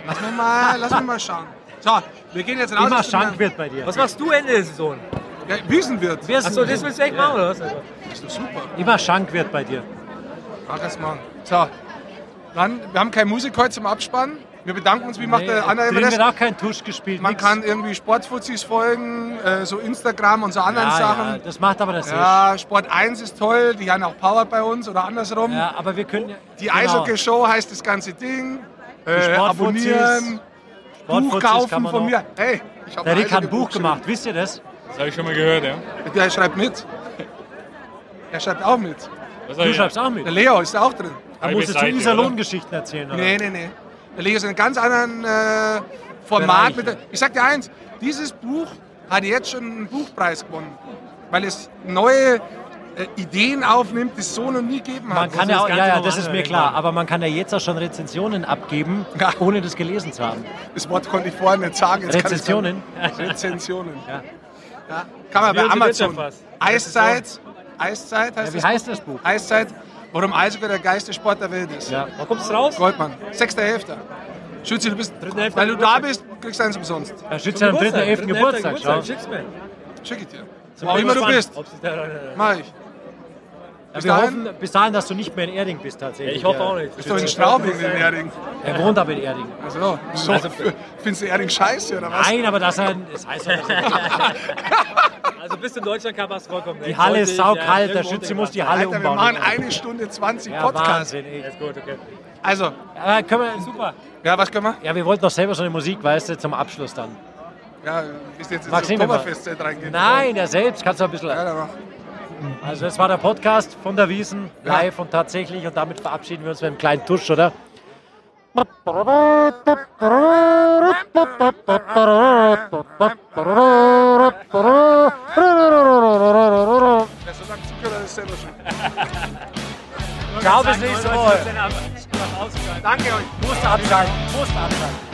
Lass mich mal, lass mich mal schauen. So, wir gehen jetzt raus. immer aus dem- Schank wird bei dir. Was machst du Ende der Saison? Ja, Wiesenwirt. Achso, das willst du echt machen oder was? Das ist doch super. Immer Schank wird bei dir. Mach es mal. So, dann, wir haben keine Musik heute zum Abspannen. Wir bedanken uns, wie macht der Anna immer Drin wird auch kein Tusch gespielt. Man nix. kann irgendwie Sportfuzis folgen, äh, so Instagram und so anderen ja, ja, Sachen. das macht aber das Ja, Sport 1 ist toll, die haben auch Power bei uns oder andersrum. Ja, aber wir können ja- Die genau. Eishockey-Show heißt das ganze Ding. Äh, Sportfuzis, abonnieren, Buch Sportfuzis kaufen kann man von mir. Hey, ich habe Der Rick hat ein Buch gemacht, wisst ihr das? Das habe ich schon mal gehört, ja. Der schreibt mit. Er schreibt auch mit. Du schreibst auch mit. Der Leo ist auch drin. Da Halbe musst du zu Iserlohn-Geschichten erzählen. Oder? Nee, nee, nee. Der Leo ist in einem ganz anderen äh, Format. Mit der, ich sag dir eins, dieses Buch hat jetzt schon einen Buchpreis gewonnen. Weil es neue äh, Ideen aufnimmt, die es so noch nie gegeben hat. Man kann ja das auch, ja, ja, das ist mir klar. Aber man kann ja jetzt auch schon Rezensionen abgeben, Ja. ohne das gelesen zu haben. Das Wort konnte ich vorher nicht sagen. jetzt kann Rezensionen? dann- Rezensionen. Ja. Ja. Kann man bei Amazon. Eiszeit. Eiszeit heißt Ja, wie das heißt das Buch? Eiszeit, warum Eishockey der geilste Sport der Welt ist. Ja. Wann kommst du raus? Goldmann, 6.11. Schütze, du bist, Hälfte weil du da Geburtstag. bist, kriegst du eins umsonst. Ja am 3.11. Geburtstag. Schau. Schick's mir. Schick ich dir. Wo auch immer du bist, mach ich. Ja, Bis wir dahin- hoffen bis dahin, dass du nicht mehr in Erding bist tatsächlich. Ich hoffe Ja. auch nicht. Bist du in Straubing in Erding? Er wohnt aber in Erding. Also, so, findest du Erding scheiße oder was? Nein, aber das, das heißt ja, Also bis zum Deutschland hast du vollkommen die Halle ist saukalt, äh, der Schütze muss die Halle Alter, wir umbauen. machen eine Stunde 20 ja, Podcast. Wahnsinn, ey. Ist gut, okay. Also, Ja, können wir, super. ja, was können wir? Ja, wir wollten doch selber schon eine Musik, weißt du, zum Abschluss dann. Ja, bist jetzt ins Oktoberfestzelt reingehen? Nein, der selbst kannst du ein bisschen. Ja, dann mach. Also das war der Podcast von der Wiesen, live und tatsächlich. Und damit verabschieden wir uns mit einem kleinen Tusch, oder? Schon. Ciao, bis nächste Woche. Danke euch. Musst abschalten, musst abschalten.